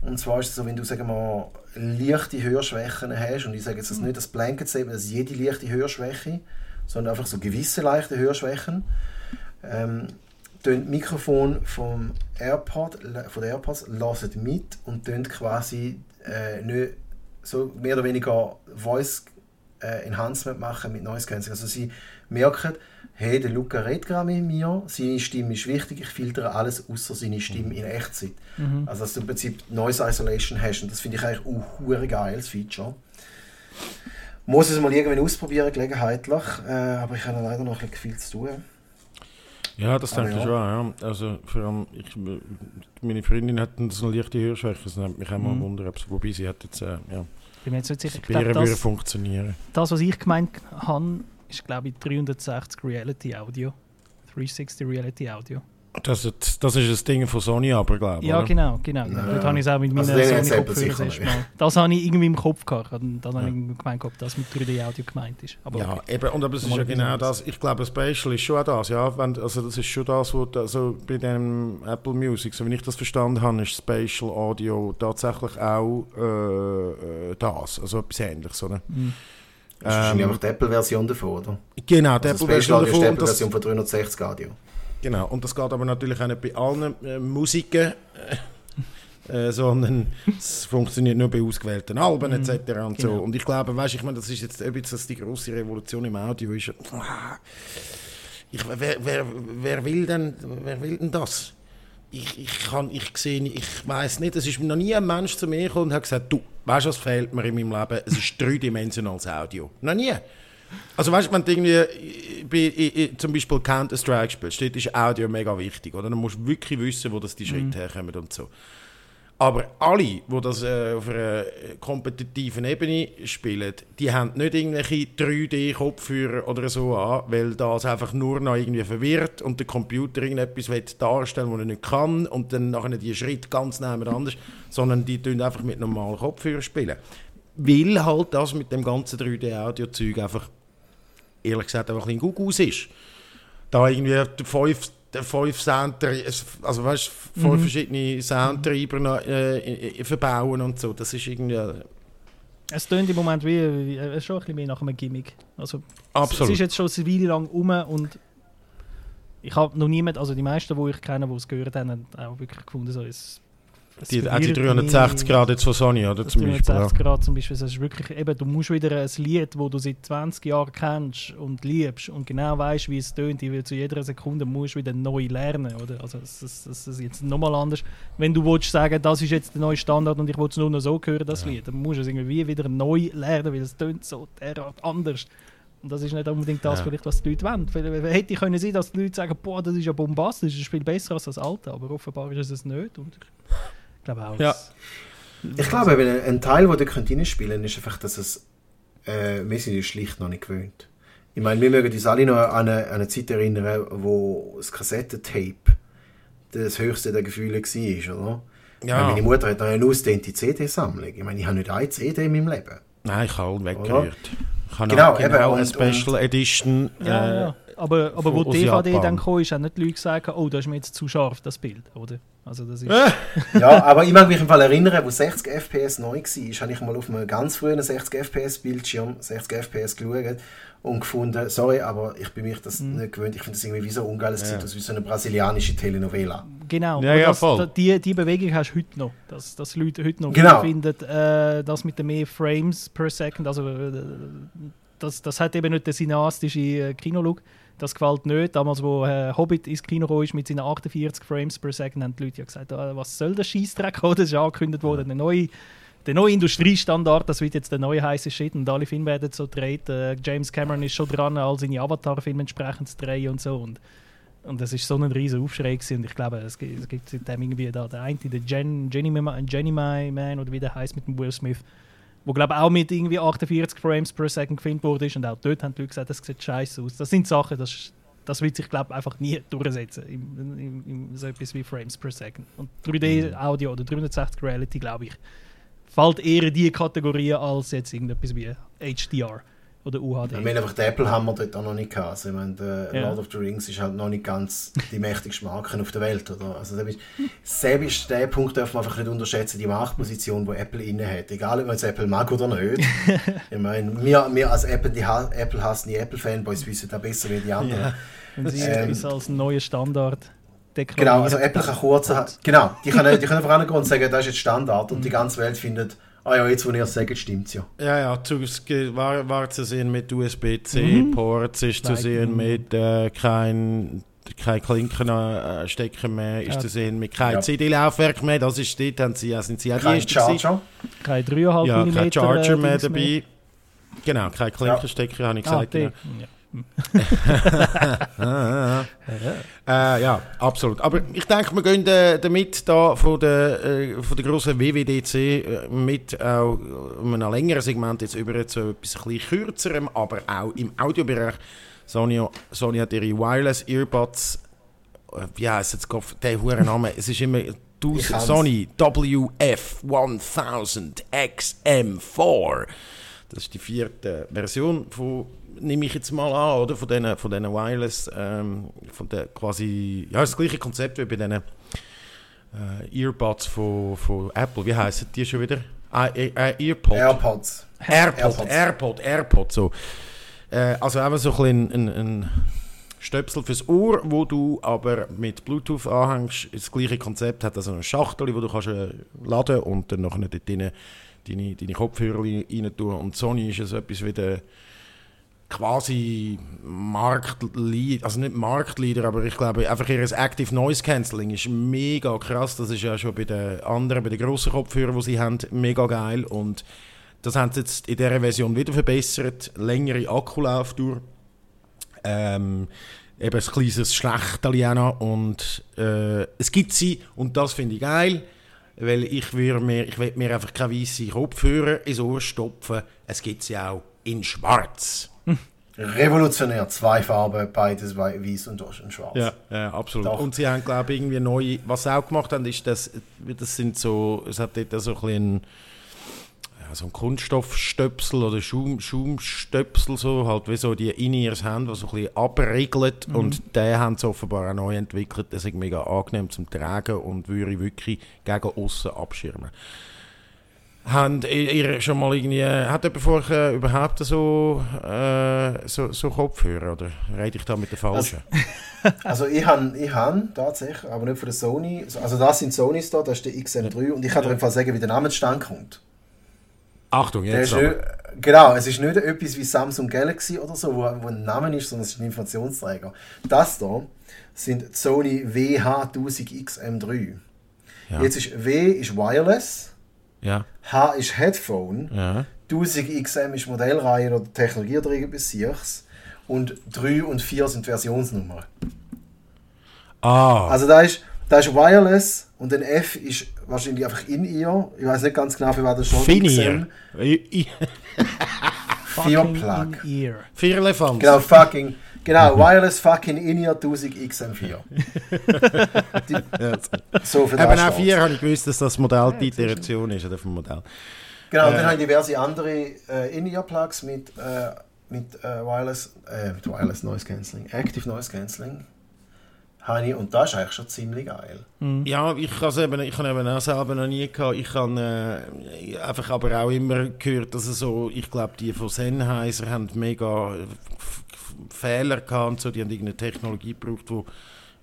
S3: Und zwar ist es so, wenn du sagen wir, leichte Hörschwächen hast, und ich sage jetzt das nicht das Blanket Statement, dass jede leichte Hörschwäche, sondern einfach so gewisse leichte Hörschwächen, ähm, das Mikrofon vom AirPod, von der AirPods lassen mit und quasi äh, nicht so mehr oder weniger Voice äh, Enhancement machen mit Noise Cancelling. Also sie merken, hey, der Luca redet gerade mit mir, seine Stimme ist wichtig, ich filtere alles außer seine Stimme in Echtzeit. Mhm. Also dass du im Prinzip Noise Isolation hast und das finde ich eigentlich auch ein geiles Feature. Muss es mal irgendwann ausprobieren, gelegenheitlich, äh, aber ich habe leider noch ein viel zu tun.
S1: Ja, das denke ja. ich schon, ja. Also vor allem, ich, meine Freundin hat eine leichte Hörschwäche, das nimmt mich auch mal mhm. Wunder, wobei sie hat jetzt, äh, ja,
S2: bin mir jetzt nicht sicher.
S1: Ich glaube, das würde funktionieren.
S2: Das, was ich gemeint habe, ist, glaube ich, 360 Reality Audio. 360 Reality Audio.
S1: Das, das ist das Ding von Sony aber, glaube ich.
S2: Ja, oder? genau, genau. Ja. Dort habe ich es auch mit meinen also Sony-Kopfhörern Das habe ich irgendwie im Kopf gehabt. Und dann ja. habe ich gemeint, ob das mit 3D-Audio gemeint ist.
S1: Aber ja, okay. eben, und aber es ist ja genau das. Ich glaube, Spatial ist schon auch das. Ja? Wenn, also das ist schon das, was also bei dem Apple Music, so wie ich das verstanden habe, ist Spatial Audio tatsächlich auch äh, äh das. Also etwas Ähnliches, oder? Mhm.
S3: Das ist wahrscheinlich ähm, einfach die Apple-Version davon, oder?
S1: Genau, die also Apple-Version
S3: davon. Die Apple-Version von 360 Audio.
S1: Genau, und das geht aber natürlich auch nicht bei allen äh, Musiken, äh, äh, sondern es funktioniert nur bei ausgewählten Alben etc. Und, genau. so. und ich glaube, weißt, ich meine, das ist jetzt ein bisschen die große Revolution im Audio. Ist, ich, wer, wer, wer, will denn, wer will denn das? Ich, ich, kann, ich sehe, ich weiß nicht, es ist noch nie ein Mensch zu mir gekommen und hat gesagt, du, weißt du, was fehlt mir in meinem Leben? Es ist dreidimensionales Audio. Noch nie. Also weißt du, wenn du irgendwie bei, zum Beispiel Counter-Strike spielst, dort ist Audio mega wichtig, oder? Dann musst du wirklich wissen, wo das die Schritte mhm. herkommen und so. Aber alle, die das äh, auf einer kompetitiven Ebene spielen, die haben nicht irgendwelche 3D-Kopfhörer oder so an, weil das einfach nur noch irgendwie verwirrt und der Computer irgendetwas darstellen will, was er nicht kann und dann nachher die Schritte ganz nebeneinander, sondern die tun einfach mit normalen Kopfhörern spielen. Weil halt das mit dem ganzen 3D-Audio-Zeug einfach ehrlich gesagt einfach ein Gugus ist. Da irgendwie fünf, fünf Sound, also weißt, fünf mhm. verschiedene Soundtreiber äh, verbauen und so, das ist irgendwie...
S2: Es tönt im Moment wie, wie äh, schon ein bisschen mehr nach einem Gimmick. Also,
S1: Absolut.
S2: Es ist jetzt schon eine Weile lang um und ich habe noch niemand, also die meisten, die ich kenne, die es gehört haben, haben auch wirklich gefunden, so, es
S1: die, auch die 360 Grad jetzt von Sony, oder?
S2: Zum 360 Grad zum Beispiel. Das ist wirklich, eben, du musst wieder ein Lied, das du seit 20 Jahren kennst und liebst und genau weißt, wie es tönt, zu jeder Sekunde musst du wieder neu lernen, oder? Also das, das, das ist jetzt nochmal anders. Wenn du willst sagen, das ist jetzt der neue Standard und ich will es nur noch so hören, das ja. Lied, dann musst du es irgendwie wieder neu lernen, weil es tönt so anders. Und das ist nicht unbedingt das, ja. vielleicht, was die Leute wollen. Hätte können sein, dass die Leute sagen, boah, das ist ja bombastisch, das ist viel besser als das alte, aber offenbar ist es nicht. Und glaube auch.
S1: Ja.
S3: Ich glaube, wenn ein Teil, den ihr reinspielen könnt, ist einfach, dass es äh, wir sind uns schlicht noch nicht gewöhnt. Ich meine, wir mögen uns alle noch an eine, an eine Zeit erinnern, wo das Kassettentape das höchste der Gefühle war, oder? Ja. Meine Mutter hat eine ausdehnte CD-Sammlung. Ich meine, ich habe nicht eine CD in meinem Leben.
S1: Nein, ich habe weggerührt. Ich habe genau, genau eine Special Edition.
S2: Ja, äh, ja. Aber, aber wo die DVD Japan. dann kam, ist, haben nicht die Leute gesagt, oh, das ist mir jetzt zu scharf, das Bild, oder? Also das ist
S3: ja, aber ich mag mich im Fall erinnern, wo 60 FPS neu war, habe ich mal auf einem ganz frühen 60 FPS Bildschirm 60 FPS geschaut und gefunden, sorry, aber ich bin mich das mhm. nicht gewöhnt. Ich finde das irgendwie wie so ein ungeiles ja. Sieht wie so eine brasilianische Telenovela.
S2: Genau,
S1: ja, ja, voll.
S2: die, die Bewegung hast du heute noch, dass, dass Leute heute noch
S3: genau.
S2: finden, äh, das mit den mehr Frames per Second, also äh, das, das hat eben nicht den cineastischen äh, Kinolook. Das gefällt nicht. Damals, wo äh, Hobbit ins Kino ist mit seinen 48 Frames per Second, haben die Leute ja gesagt, ah, was soll der Scheißdreck? Das ist angekündigt worden, eine neue der neue Industriestandard, das wird jetzt der neue heiße Shit und alle Filme werden so gedreht. Äh, James Cameron ist schon dran, all seine Avatar-Filme entsprechend zu drehen und so. Und, und das ist so ein riesen Aufschrei gewesen. und ich glaube, es gibt, es gibt irgendwie da der eine, der Gen, Jenny, Jenny Man oder wie der heißt mit dem Will Smith, wo glaube auch mit irgendwie 48 Frames per Second gefilmt wurde und auch dort haben die Leute gesagt, das sieht scheiße aus. Das sind Sachen, das, das wird sich glaube einfach nie durchsetzen im, im, im, so etwas wie Frames per Second. Und 3D-Audio mhm. oder 360 Reality, glaube ich, fällt eher in diese Kategorie als jetzt irgendetwas wie HDR oder UHD.
S3: Ich meine einfach, den Apple haben wir dort auch noch nicht gehabt. Also, ich meine, ja. Lord of the Rings ist halt noch nicht ganz die mächtigste Marke auf der Welt. Oder? Also, selbst ist der Punkt darf man einfach nicht unterschätzen, die Machtposition, die Apple inne hat. Egal, ob man jetzt Apple mag oder nicht. ich meine, wir, wir als Apple, die ha Apple hassen die Apple-Fanboys wissen da besser wie die anderen. Ja.
S2: Und sie ähm, ist als neuer Standard
S3: Genau, also Apple kann kurz, genau, die können, die können einfach angehen und sagen, das ist jetzt Standard und die ganze Welt findet, ah ja, jetzt wo ihr es sagt, stimmt es ja.
S1: Ja, ja, zu, war, war zu sehen mit USB-C-Ports, mhm. ist zu sehen mit äh, kein kein Klinkenstecker äh, mehr, ist ja. zu sehen mit kein ja. CD-Laufwerk mehr, das ist dort, haben sie, sind sie auch
S3: kein die Charger.
S2: Kein 3,5
S1: ja, kein Charger äh, mehr dabei. Mehr. Genau, kein Klinkenstecker, ja. habe ich gesagt. Ah, genau. Ja äh, ja, absolut. Aber ich denke, wir gehen äh, damit da von der, äh, von der grossen WWDC äh, mit auch einem längeren Segment jetzt über zu etwas ein bisschen kürzerem, aber auch im Audiobereich. Sony, Sony hat ihre Wireless Earbuds, äh, wie heisst jetzt der hohe Name? es ist immer Sony WF1000 XM4. Das ist die vierte Version von nehme ich jetzt mal an, oder? Von diesen von denen Wireless, ähm, von der quasi, ja, das gleiche Konzept wie bei diesen äh, Earbuds von, von Apple. Wie heißen die schon wieder? Ah, äh, äh, Earpods.
S3: AirPods.
S1: AirPod, AirPod, AirPod, so. Äh, also einfach so ein, ein, ein Stöpsel fürs Ohr, wo du aber mit Bluetooth anhängst. Das gleiche Konzept hat also eine Schachtel, wo du kannst äh, laden und dann noch dort deine, deine, deine Kopfhörer rein tun. Und Sony ist es etwas wie der quasi Marktleader, also nicht Marktleader, aber ich glaube einfach ihr Active Noise Cancelling ist mega krass. Das ist ja schon bei den anderen, bei den grossen Kopfhörern, die sie haben, mega geil und das haben sie jetzt in dieser Version wieder verbessert. Längere Akkulaufdauer. Ähm, eben ein kleines Schlechtchen und äh, es gibt sie und das finde ich geil, weil ich würde mir, ich will mir einfach keine weiße Kopfhörer ins Ohr stopfen. Es gibt sie auch in schwarz.
S3: Revolutionär, zwei Farben, beides weiß und, und schwarz.
S1: Ja, ja absolut. Doch. Und sie haben, glaube ich, irgendwie neu, was sie auch gemacht haben, ist, dass, das sind so, es hat dort so ein bisschen ja, so ein Kunststoffstöpsel oder Schaum, Schaumstöpsel, so, halt wie so die In-Ears haben, die so ein bisschen abregelt mhm. und den haben sie offenbar auch neu entwickelt, das ist mega angenehm zum Tragen und würde wirklich gegen außen abschirmen. Habt ihr schon mal irgendwie, hat jemand vorher überhaupt so, äh, so, so Kopfhörer oder rede ich da mit der falschen?
S3: Also, also ich habe ich hab tatsächlich, aber nicht von der Sony, also das sind Sonys da, das ist der XM3 und ich kann dir einfach sagen, wie der Name zustande kommt.
S1: Achtung, jetzt
S3: nicht, Genau, es ist nicht etwas wie Samsung Galaxy oder so, wo, wo ein Name ist, sondern es ist ein Informationsträger. Das hier sind Sony WH1000XM3. Ja. Jetzt ist W ist Wireless
S1: ja.
S3: H ist Headphone. Ja. 1000 XM ist Modellreihe oder Technologieträger bis 6. Und 3 und 4 sind Versionsnummern.
S1: Ah.
S3: Also da ist, da ist Wireless und ein F ist wahrscheinlich einfach in ihr. Ich weiß nicht ganz genau, für was das schon
S1: Fin-Ear.
S3: Vier Plug.
S1: Vier Elefanten.
S3: Genau, fucking. Genau, Wireless fucking In-Ear 1000 XM4.
S1: die, ja. so für Eben auch 4 habe ich gewusst, dass das Modell die Iteration ist oder vom Modell.
S3: Genau, und dann äh, habe ich diverse andere äh, In-Ear-Plugs mit, äh, mit, äh, Wireless, äh, mit Wireless Noise Cancelling, Active Noise Cancelling. Habe und das ist eigentlich schon ziemlich geil.
S1: Mhm. Ja, ich habe eben, ich habe eben auch selber noch nie gehabt. Ich habe äh, einfach aber auch immer gehört, dass es so, ich glaube, die von Sennheiser haben mega Fehler gehabt und so. Die haben irgendeine Technologie gebraucht, wo,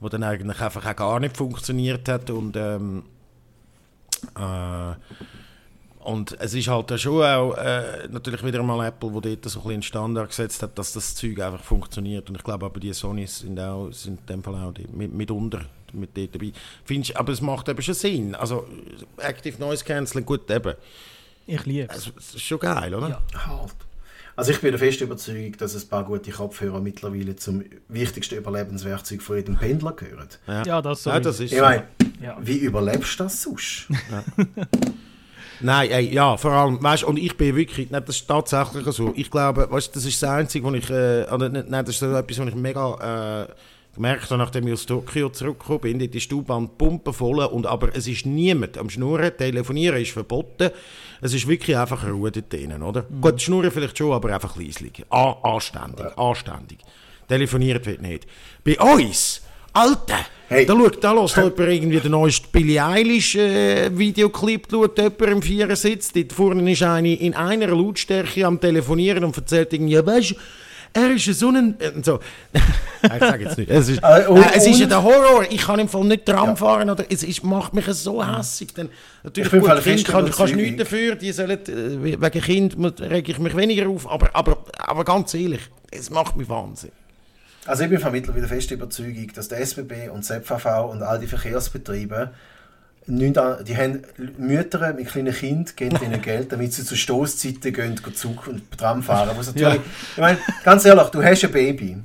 S1: wo dann eigentlich einfach auch gar nicht funktioniert hat und ähm, äh, und es ist halt schon auch äh, natürlich wieder mal Apple, wo dort so ein bisschen Standard gesetzt hat, dass das Zeug einfach funktioniert. Und ich glaube aber die Sonys sind auch sind in dem Fall auch die, mit, mitunter mit dort dabei. Findest, aber es macht eben schon Sinn. Also Active Noise Cancelling, gut eben
S2: Ich liebe
S1: es. Also, das ist schon geil, oder? Ja.
S3: Halt. Also ich bin der festen Überzeugung, dass ein paar gute Kopfhörer mittlerweile zum wichtigsten Überlebenswerkzeug von jedem Pendler gehören.
S2: Ja, ja das,
S1: ja, das ist
S3: Ich meine, ja. wie überlebst du das sonst? Ja.
S1: Nein, ey, ja, vor allem, weißt und ich bin wirklich, nein, das ist tatsächlich so. Ich glaube, weißt, das ist das Einzige, was ich, äh, nein, das ist so etwas, was ich mega äh, gemerkt habe, nachdem ich aus Tokio zurückgekommen bin. Dort ist die U-Bahn pumpenvoll, und, aber es ist niemand am Schnurren. Telefonieren ist verboten. Es ist wirklich einfach Ruhe dort drinnen, oder? Mhm. Gut, Schnurren vielleicht schon, aber einfach leislich. An, anständig, anständig. Telefoniert wird nicht. Bei uns, Alter! Hey. Da schaut, da lässt jemand irgendwie den neuesten Billie Eilish äh, Videoclip, schaut jemand im Vierer sitzt, dort vorne ist eine in einer Lautstärke am Telefonieren und erzählt irgendwie, ja weißt er ist so ein... Äh, so. ich sage jetzt nicht. Es ist, äh, und, äh, es ist ja der Horror. Ich kann im Fall nicht Tram ja. fahren. Oder, es ist, macht mich so hässig. Dann, natürlich, ich gut, Kind kann, kannst nichts dafür. Die sollen, äh, wegen Kind rege ich mich weniger auf. Aber, aber, aber ganz ehrlich, es macht mich Wahnsinn.
S3: Also ich bin vermittler wieder fest Überzeugung, dass der SBB und ZVV und all die Verkehrsbetriebe nicht an, die haben Mütter mit kleinen Kindern geben ihnen Geld, damit sie zu Stoßzeiten gehen, Zug und Tram fahren. Was ja. Ich meine, ganz ehrlich, du hast ein Baby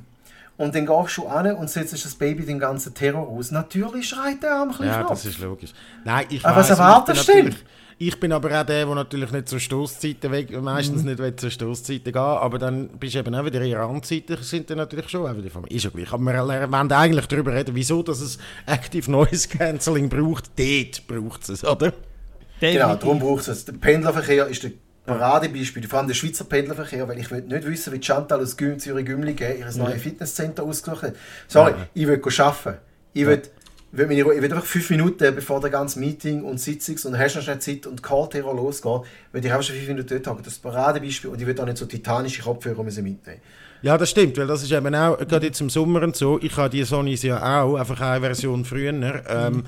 S3: und dann gehst du an und setzt das Baby den ganzen Terror aus. Natürlich schreit der Arm ein
S1: Ja, das ist logisch. Nein, ich
S3: Aber was erwartest du denn?
S1: Ich bin aber auch der, der natürlich nicht zur Stoßzeiten weg, meistens mhm. nicht zur Stoßzeiten gehen, aber dann bist du eben auch wieder in Randzeiten, sind dann natürlich schon auch wieder von mir. Ist ja gleich. Aber wir wollen eigentlich darüber reden, wieso dass es Active Noise Cancelling braucht. Dort braucht es, oder?
S3: Genau, darum braucht es. Der Pendlerverkehr ist der Paradebeispiel, vor allem der Schweizer Pendlerverkehr, weil ich will nicht wissen, wie Chantal aus Zürich-Gümligen ihr neues Fitnesscenter ausgesucht hat. Sorry, ja. ich will arbeiten. Ich will ich will einfach fünf Minuten, bevor der ganze Meeting und Sitzungs- und hast noch schnell Zeit und Call-Terror losgeht, will ich einfach schon fünf Minuten dort haben. Das ist ein Paradebeispiel und ich will auch nicht so titanische Kopfhörer mitnehmen.
S1: Ja, das stimmt, weil das ist eben auch, gerade jetzt im Sommer und so, ich habe die Sonys ja auch, einfach eine Version früher, ähm,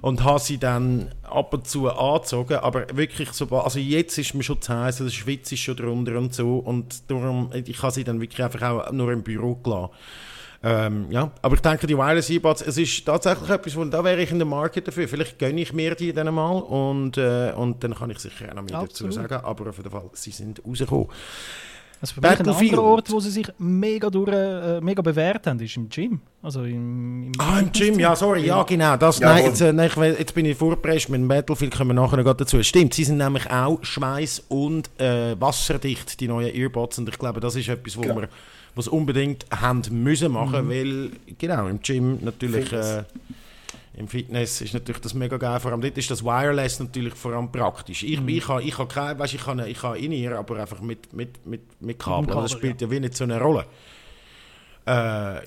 S1: und habe sie dann ab und zu angezogen, aber wirklich so, also jetzt ist mir schon zu heiß, der Schwitz ist schon drunter und so, und darum, ich habe sie dann wirklich einfach auch nur im Büro gelassen. Ähm, ja, aber ich denke, die Wireless Earbuds, es ist tatsächlich etwas, wo da wäre ich in der Market dafür. Vielleicht gönne ich mir die dann mal und, äh, und dann kann ich sicher auch noch mehr dazu sagen. Aber auf jeden Fall, sie sind rausgekommen.
S2: Also für mich ein anderer Ort, wo sie sich mega, durch, äh, mega bewährt haben, ist im Gym. Also im,
S1: im ah, im Gym, ja, sorry, ja, genau. Das, ja, nein, jetzt, äh, nein, jetzt bin ich vorgepresst mit dem Battlefield, kommen wir nachher noch dazu. Stimmt, sie sind nämlich auch schweiß- und äh, wasserdicht, die neuen Earbuds. Und ich glaube, das ist etwas, wo ja. wir was unbedingt haben müssen machen, mhm. weil genau im Gym natürlich äh, im Fitness ist natürlich das mega geil. Vor allem dort ist das Wireless natürlich vor allem praktisch. Ich, mhm. ich, habe, ich habe keine, weißt, ich habe, ich habe in ihr, aber einfach mit, mit, mit, mit Kabel. Kabel das spielt ja. ja wie nicht so eine Rolle.
S3: Äh,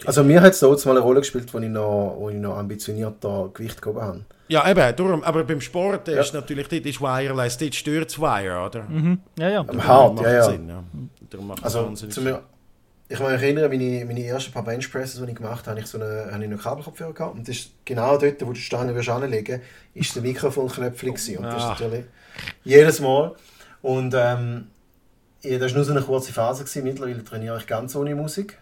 S3: also mir hat es dort mal eine Rolle gespielt, wo ich noch, wo ich noch ambitionierter Gewicht gehoben habe.
S1: Ja, eben, darum, aber beim Sport ja. ist natürlich, dort ist Wireless, dort stört das Wire, oder?
S2: Mhm. Ja, ja.
S3: Hart, ja, ja. Sinn, ja. Darum macht also, zu mir, ich kann mich erinnern, meine, meine ersten paar Benchpresses, die ich gemacht habe, habe ich so eine, habe ich einen Kabelkopfhörer gehabt. Und das ist genau dort, wo du Stange wirst anlegen ist der Mikrofonknöpfchen Und das ist ah. natürlich jedes Mal. Und ähm, ja, das war nur so eine kurze Phase. Gewesen. Mittlerweile trainiere ich ganz ohne Musik.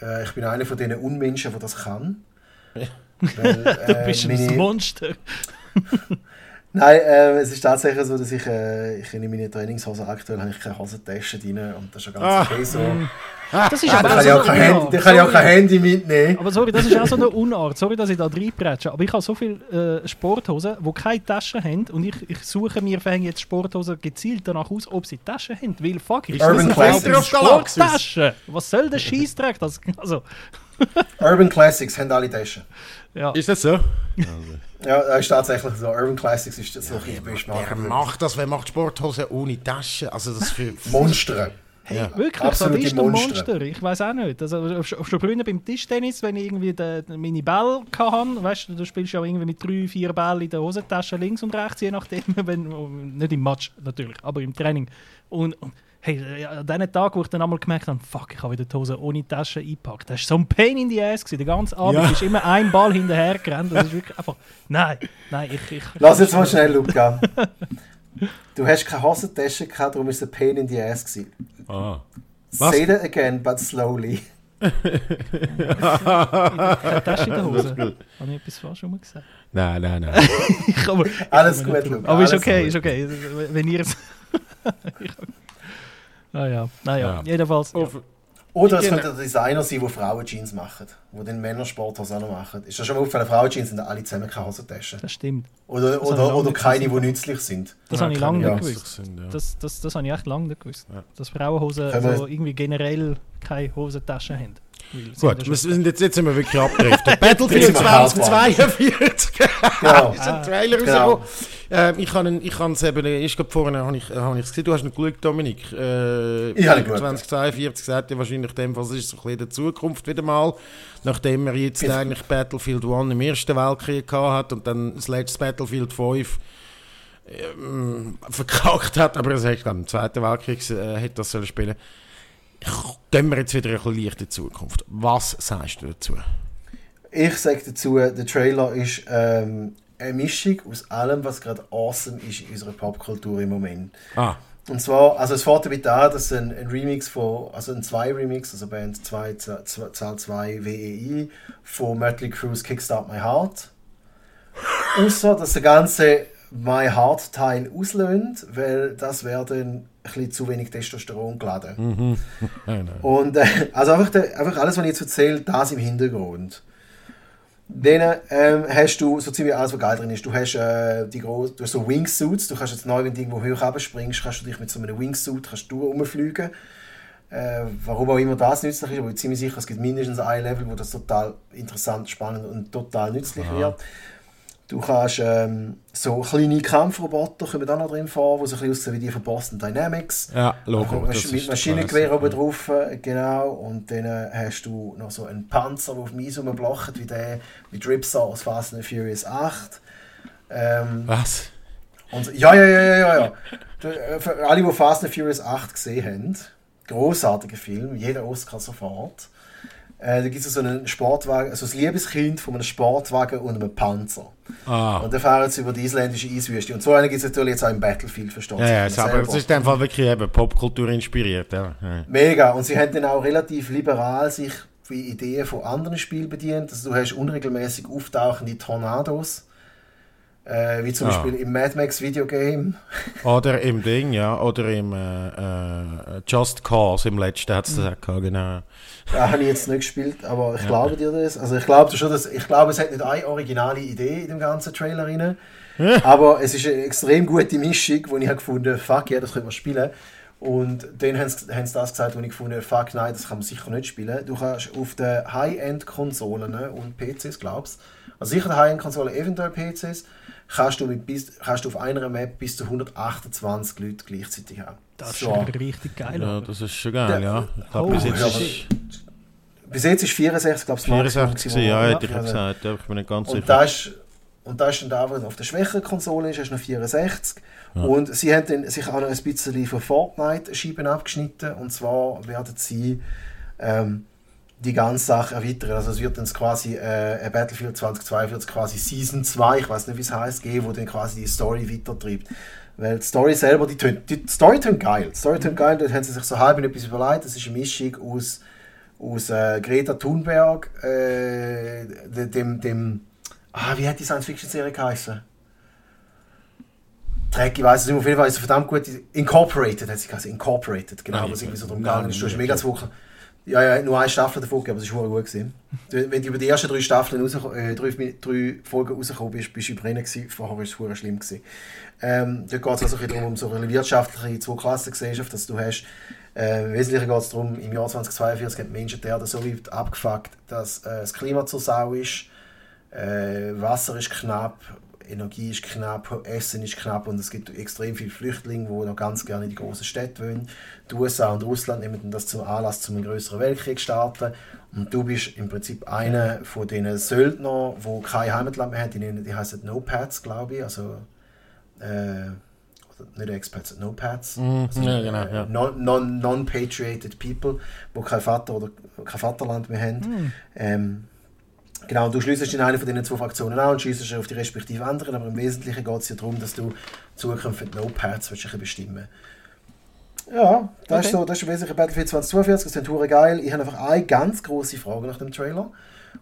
S3: Äh, ich bin einer von diesen Unmenschen, der das kann.
S2: Weil, äh, du bist meine... ein Monster.
S3: Nein, äh, es ist tatsächlich so, dass ich, äh, ich in meine Trainingshose aktuell habe ich keine Hosentasche drin und das ist schon ganz ah. okay so.
S2: Das ist aber
S3: kann, ich auch kein Handy, da kann ich auch kein Handy mitnehmen.
S2: Aber sorry, das ist auch so eine Unart. Sorry, dass ich da reinprätsche. Aber ich habe so viele äh, Sporthosen, die keine Taschen haben. Und ich, ich suche mir jetzt Sporthosen gezielt danach aus, ob sie Taschen haben. Weil fuck, ich
S3: Urban Classics.
S2: Sporttaschen. Was soll der Scheißdreck? Also.
S3: Urban Classics haben alle Taschen.
S1: Ja. Ist das so?
S3: Ja, das ist tatsächlich so. Urban Classics ist das ja, so
S1: ein bisschen Wer macht das? Wer macht Sporthosen ohne Taschen? Also das für...
S3: Monster.
S2: Hey, ja. Wirklich, Absolute das ist ein Monster. Ich weiß auch nicht. Also, schon früher beim Tischtennis, wenn ich irgendwie de, de, meine Bälle hatte, weißt du, du spielst ja irgendwie mit drei, vier Bällen in der Hosentasche links und rechts, je nachdem, wenn, nicht im Match natürlich, aber im Training. Und, und hey, an diesem Tag, wo ich dann einmal gemerkt habe, fuck, ich habe wieder die Hose ohne Tasche eingepackt. Das war so ein Pain in the ass. Gewesen. Der ganze Abend ja. ist immer ein Ball hinterher gerannt. Das ist wirklich einfach, nein, nein, ich... ich
S3: Lass jetzt mal schnell, Luca. du hast keine Hosentasche gehabt, darum war es ein Pain in the ass. Gewesen. Ah. Was? Say that again, but slowly.
S2: Keine Tasche in der Hose. Habe ich etwas falsch rum gesagt?
S1: Nein, nein, nein.
S3: aber, Alles gut,
S2: Luca. Aber ist okay, ist okay. Wenn ihr es ah ja, naja, ja. jedenfalls. Ja.
S3: Oder es könnte der Designer sein, der Frauen-Jeans macht, der den Männersporthosen auch noch macht. Ist das schon mal aufgefallen, Frauen-Jeans sind alle zusammen keine Hosentaschen.
S2: Das stimmt.
S3: Oder,
S2: Das
S3: oder, oder keine, die nützlich sind.
S2: Das
S1: Ja,
S2: habe ich lange
S3: ja.
S2: nicht gewusst.
S1: sind, ja.
S2: Das, das, das habe ich echt lange nicht gewusst.
S1: Ja.
S2: Dass Frauenhosen
S3: Können wir-
S2: so irgendwie generell keine Hosentaschen haben.
S1: Gut, wir sind jetzt, jetzt sind wir wirklich abgedriftet. Battlefield
S3: Jetzt sind wir hart
S1: 2042.
S3: Genau.
S1: ist ein Trailer
S3: Genau.
S1: rausgekommen. Ähm, ich habe ich es eben, ich glaube vorhin habe ich habe ich gesehen, du hast ihn geschaut, Dominik. Äh,
S3: Ich habe ihn geschaut,
S1: 2042 sagt ja wahrscheinlich in dem Fall, es ist so ein bisschen der Zukunft wieder mal, nachdem er jetzt
S3: Jetzt-
S1: eigentlich Battlefield 1 im Ersten Weltkrieg gehabt hat und dann das letzte Battlefield 5 ähm, verkackt hat, aber es hat im Zweiten Weltkrieg äh, hätte das sollen spielen. Gehen wir jetzt wieder ein bisschen leicht in die Zukunft. Was sagst du dazu?
S3: Ich sage dazu, der Trailer ist ähm, eine Mischung aus allem, was gerade awesome ist in unserer Popkultur im Moment.
S1: Ah,
S3: Und zwar, also es fährt damit an, dass ein, ein Remix von, also ein 2-Remix, also Band 2, Zahl 2 WEI von Mötley Crue's Kickstart My Heart. Außer, dass der ganze My Heart Teil auslöhnt, weil das wäre dann ein bisschen zu wenig Testosteron geladen.
S1: nein, nein.
S3: Und äh, also einfach, der, einfach alles, was ich jetzt erzähle, das im Hintergrund. Dann ähm, hast du so ziemlich alles, was geil drin ist. Du hast, äh, die groß, du hast so Wingsuits. Du kannst jetzt neu, wenn du irgendwo hoch runterspringst, kannst du dich mit so einem Wingsuit kannst du rumfliegen. Äh, warum auch immer das nützlich ist, aber ich bin ziemlich sicher, es gibt mindestens ein Level, wo das total interessant, spannend und total nützlich wird. Du kannst ähm, so kleine Kampfroboter kommen auch noch drin vor, die so ein bisschen aussehen wie die von Boston Dynamics.
S1: Ja, Logo.
S3: Masch- mit Maschinengewehr oben drauf, äh, genau. Und dann äh, hast du noch so einen Panzer, der auf dem Eis rumblocht, wie der wie Dripsaw aus Fast and Furious 8. Ähm.
S1: Was?
S3: und, ja, ja, ja, ja, ja. ja. Äh, Für alle, die Fast and Furious 8 gesehen haben, großartiger Film, jeder Oscar sofort. Äh, da gibt es so einen Sportwagen, also das Liebeskind von einem Sportwagen und einem Panzer.
S1: Ah.
S3: Und dann fahren sie über die isländische Eiswüste. Und so einen gibt es natürlich jetzt auch im Battlefield, verstanden.
S1: Ja, ja, es- aber es ist Fall wirklich eben Popkultur inspiriert. Ja. Ja.
S3: Mega. Und sie haben dann auch relativ liberal sich wie Ideen von anderen Spielen bedient. Also du hast unregelmäßig auftauchende Tornados. Äh, wie zum
S1: Ah.
S3: Beispiel im Mad Max Videogame.
S1: Oder im Ding, ja, oder im äh, äh, Just Cause, im letzten hat es das auch gehabt, genau.
S3: Da habe ich jetzt nicht gespielt, aber ich glaube dir das. Also ich glaube schon, dass ich glaube, es hat nicht eine originale Idee in dem ganzen Trailer rein. aber es ist eine extrem gute Mischung, wo ich habe gefunden, fuck ja, das können wir spielen. Und dann haben sie, haben sie das gesagt, wo ich gefunden fuck nein, das kann man sicher nicht spielen. Du kannst auf den High-End-Konsolen und PCs, glaubst also sicher die High-End-Konsolen, eventuell PCs, kannst du, mit bis, kannst du auf einer Map bis zu 128 Leute gleichzeitig haben.
S2: Das ist
S3: So.
S2: schon richtig geil.
S1: Ja,
S2: oder?
S1: das ist schon geil, ja. Ich glaube,
S2: Oh,
S1: bis jetzt
S3: ja,
S1: ist
S3: Bis jetzt ist 64, glaube ich, das Maximum
S1: 64 gewesen,
S3: gewesen,
S1: ja, hätte ich ja gesagt, ja, ich bin nicht ganz
S3: Und
S1: sicher.
S3: da ist, und da ist dann da, wo auf der schwächeren Konsole ist, hast du noch 64. Und sie haben dann sich auch noch ein bisschen von Fortnite-Scheiben abgeschnitten. Und zwar werden sie ähm, die ganze Sache erweitern. Also es wird dann quasi äh, ein Battlefield 2042 quasi Season 2, ich weiß nicht wie es heißt, geben, wo dann quasi die Story weitertreibt. Weil die Story selber, die, tönt, die Story tönt geil. Die Story tönt geil, dort haben sie sich so halb etwas überlegt. Das ist eine Mischung aus, aus äh, Greta Thunberg, äh, de- dem, dem Ah, wie hat die Science-Fiction-Serie geheißen? Dreck, ich weiß es nicht. Auf jeden Fall ist sie verdammt gut. Incorporated hat sie geheißen. Incorporated, genau.
S1: Nein,
S3: was irgendwie so drum gegangen ist. Du hast mega zwei. Ja, ja, nur eine Staffel davon gegeben, aber es war gut. Gewesen. Wenn du über die ersten drei Staffeln äh, drei, drei Folgen rausgekommen bist, bist du über drinnen gewesen. Vorher war es verdammt schlimm. Gewesen. Ähm, dort geht es also darum, um so eine wirtschaftliche Zwei-Klassen-Gesellschaft, dass du hast. Äh, Im Wesentlichen geht es darum, im Jahr 2042 haben die Menschen die Erde so weit abgefuckt, dass äh, das Klima zur Sau ist, äh, Wasser ist knapp, Energie ist knapp, Essen ist knapp und es gibt extrem viele Flüchtlinge, die noch ganz gerne in die großen Städte wollen. Die USA und Russland nehmen das zum Anlass, zum einen größeren Weltkrieg zu starten. Und du bist im Prinzip einer von diesen Söldnern, die kein Heimatland mehr haben. Die, heißen No-Pads, glaube ich. Also, äh, nicht Expats, No-Pads. Also,
S1: ja, genau, ja.
S3: non- non- Non-patriated people, die kein Vater oder kein Vaterland mehr haben. Ähm, Genau, und du schließt in eine von diesen zwei Fraktionen an und schießt auf die respektive anderen, aber im Wesentlichen geht es ja darum, dass du zukünftig No-Pads bestimmen Ja, das, ist
S2: Okay.
S3: so, das ist im Wesentlichen Battlefield 2042, das ist hure geil. Ich habe einfach eine ganz große Frage nach dem Trailer.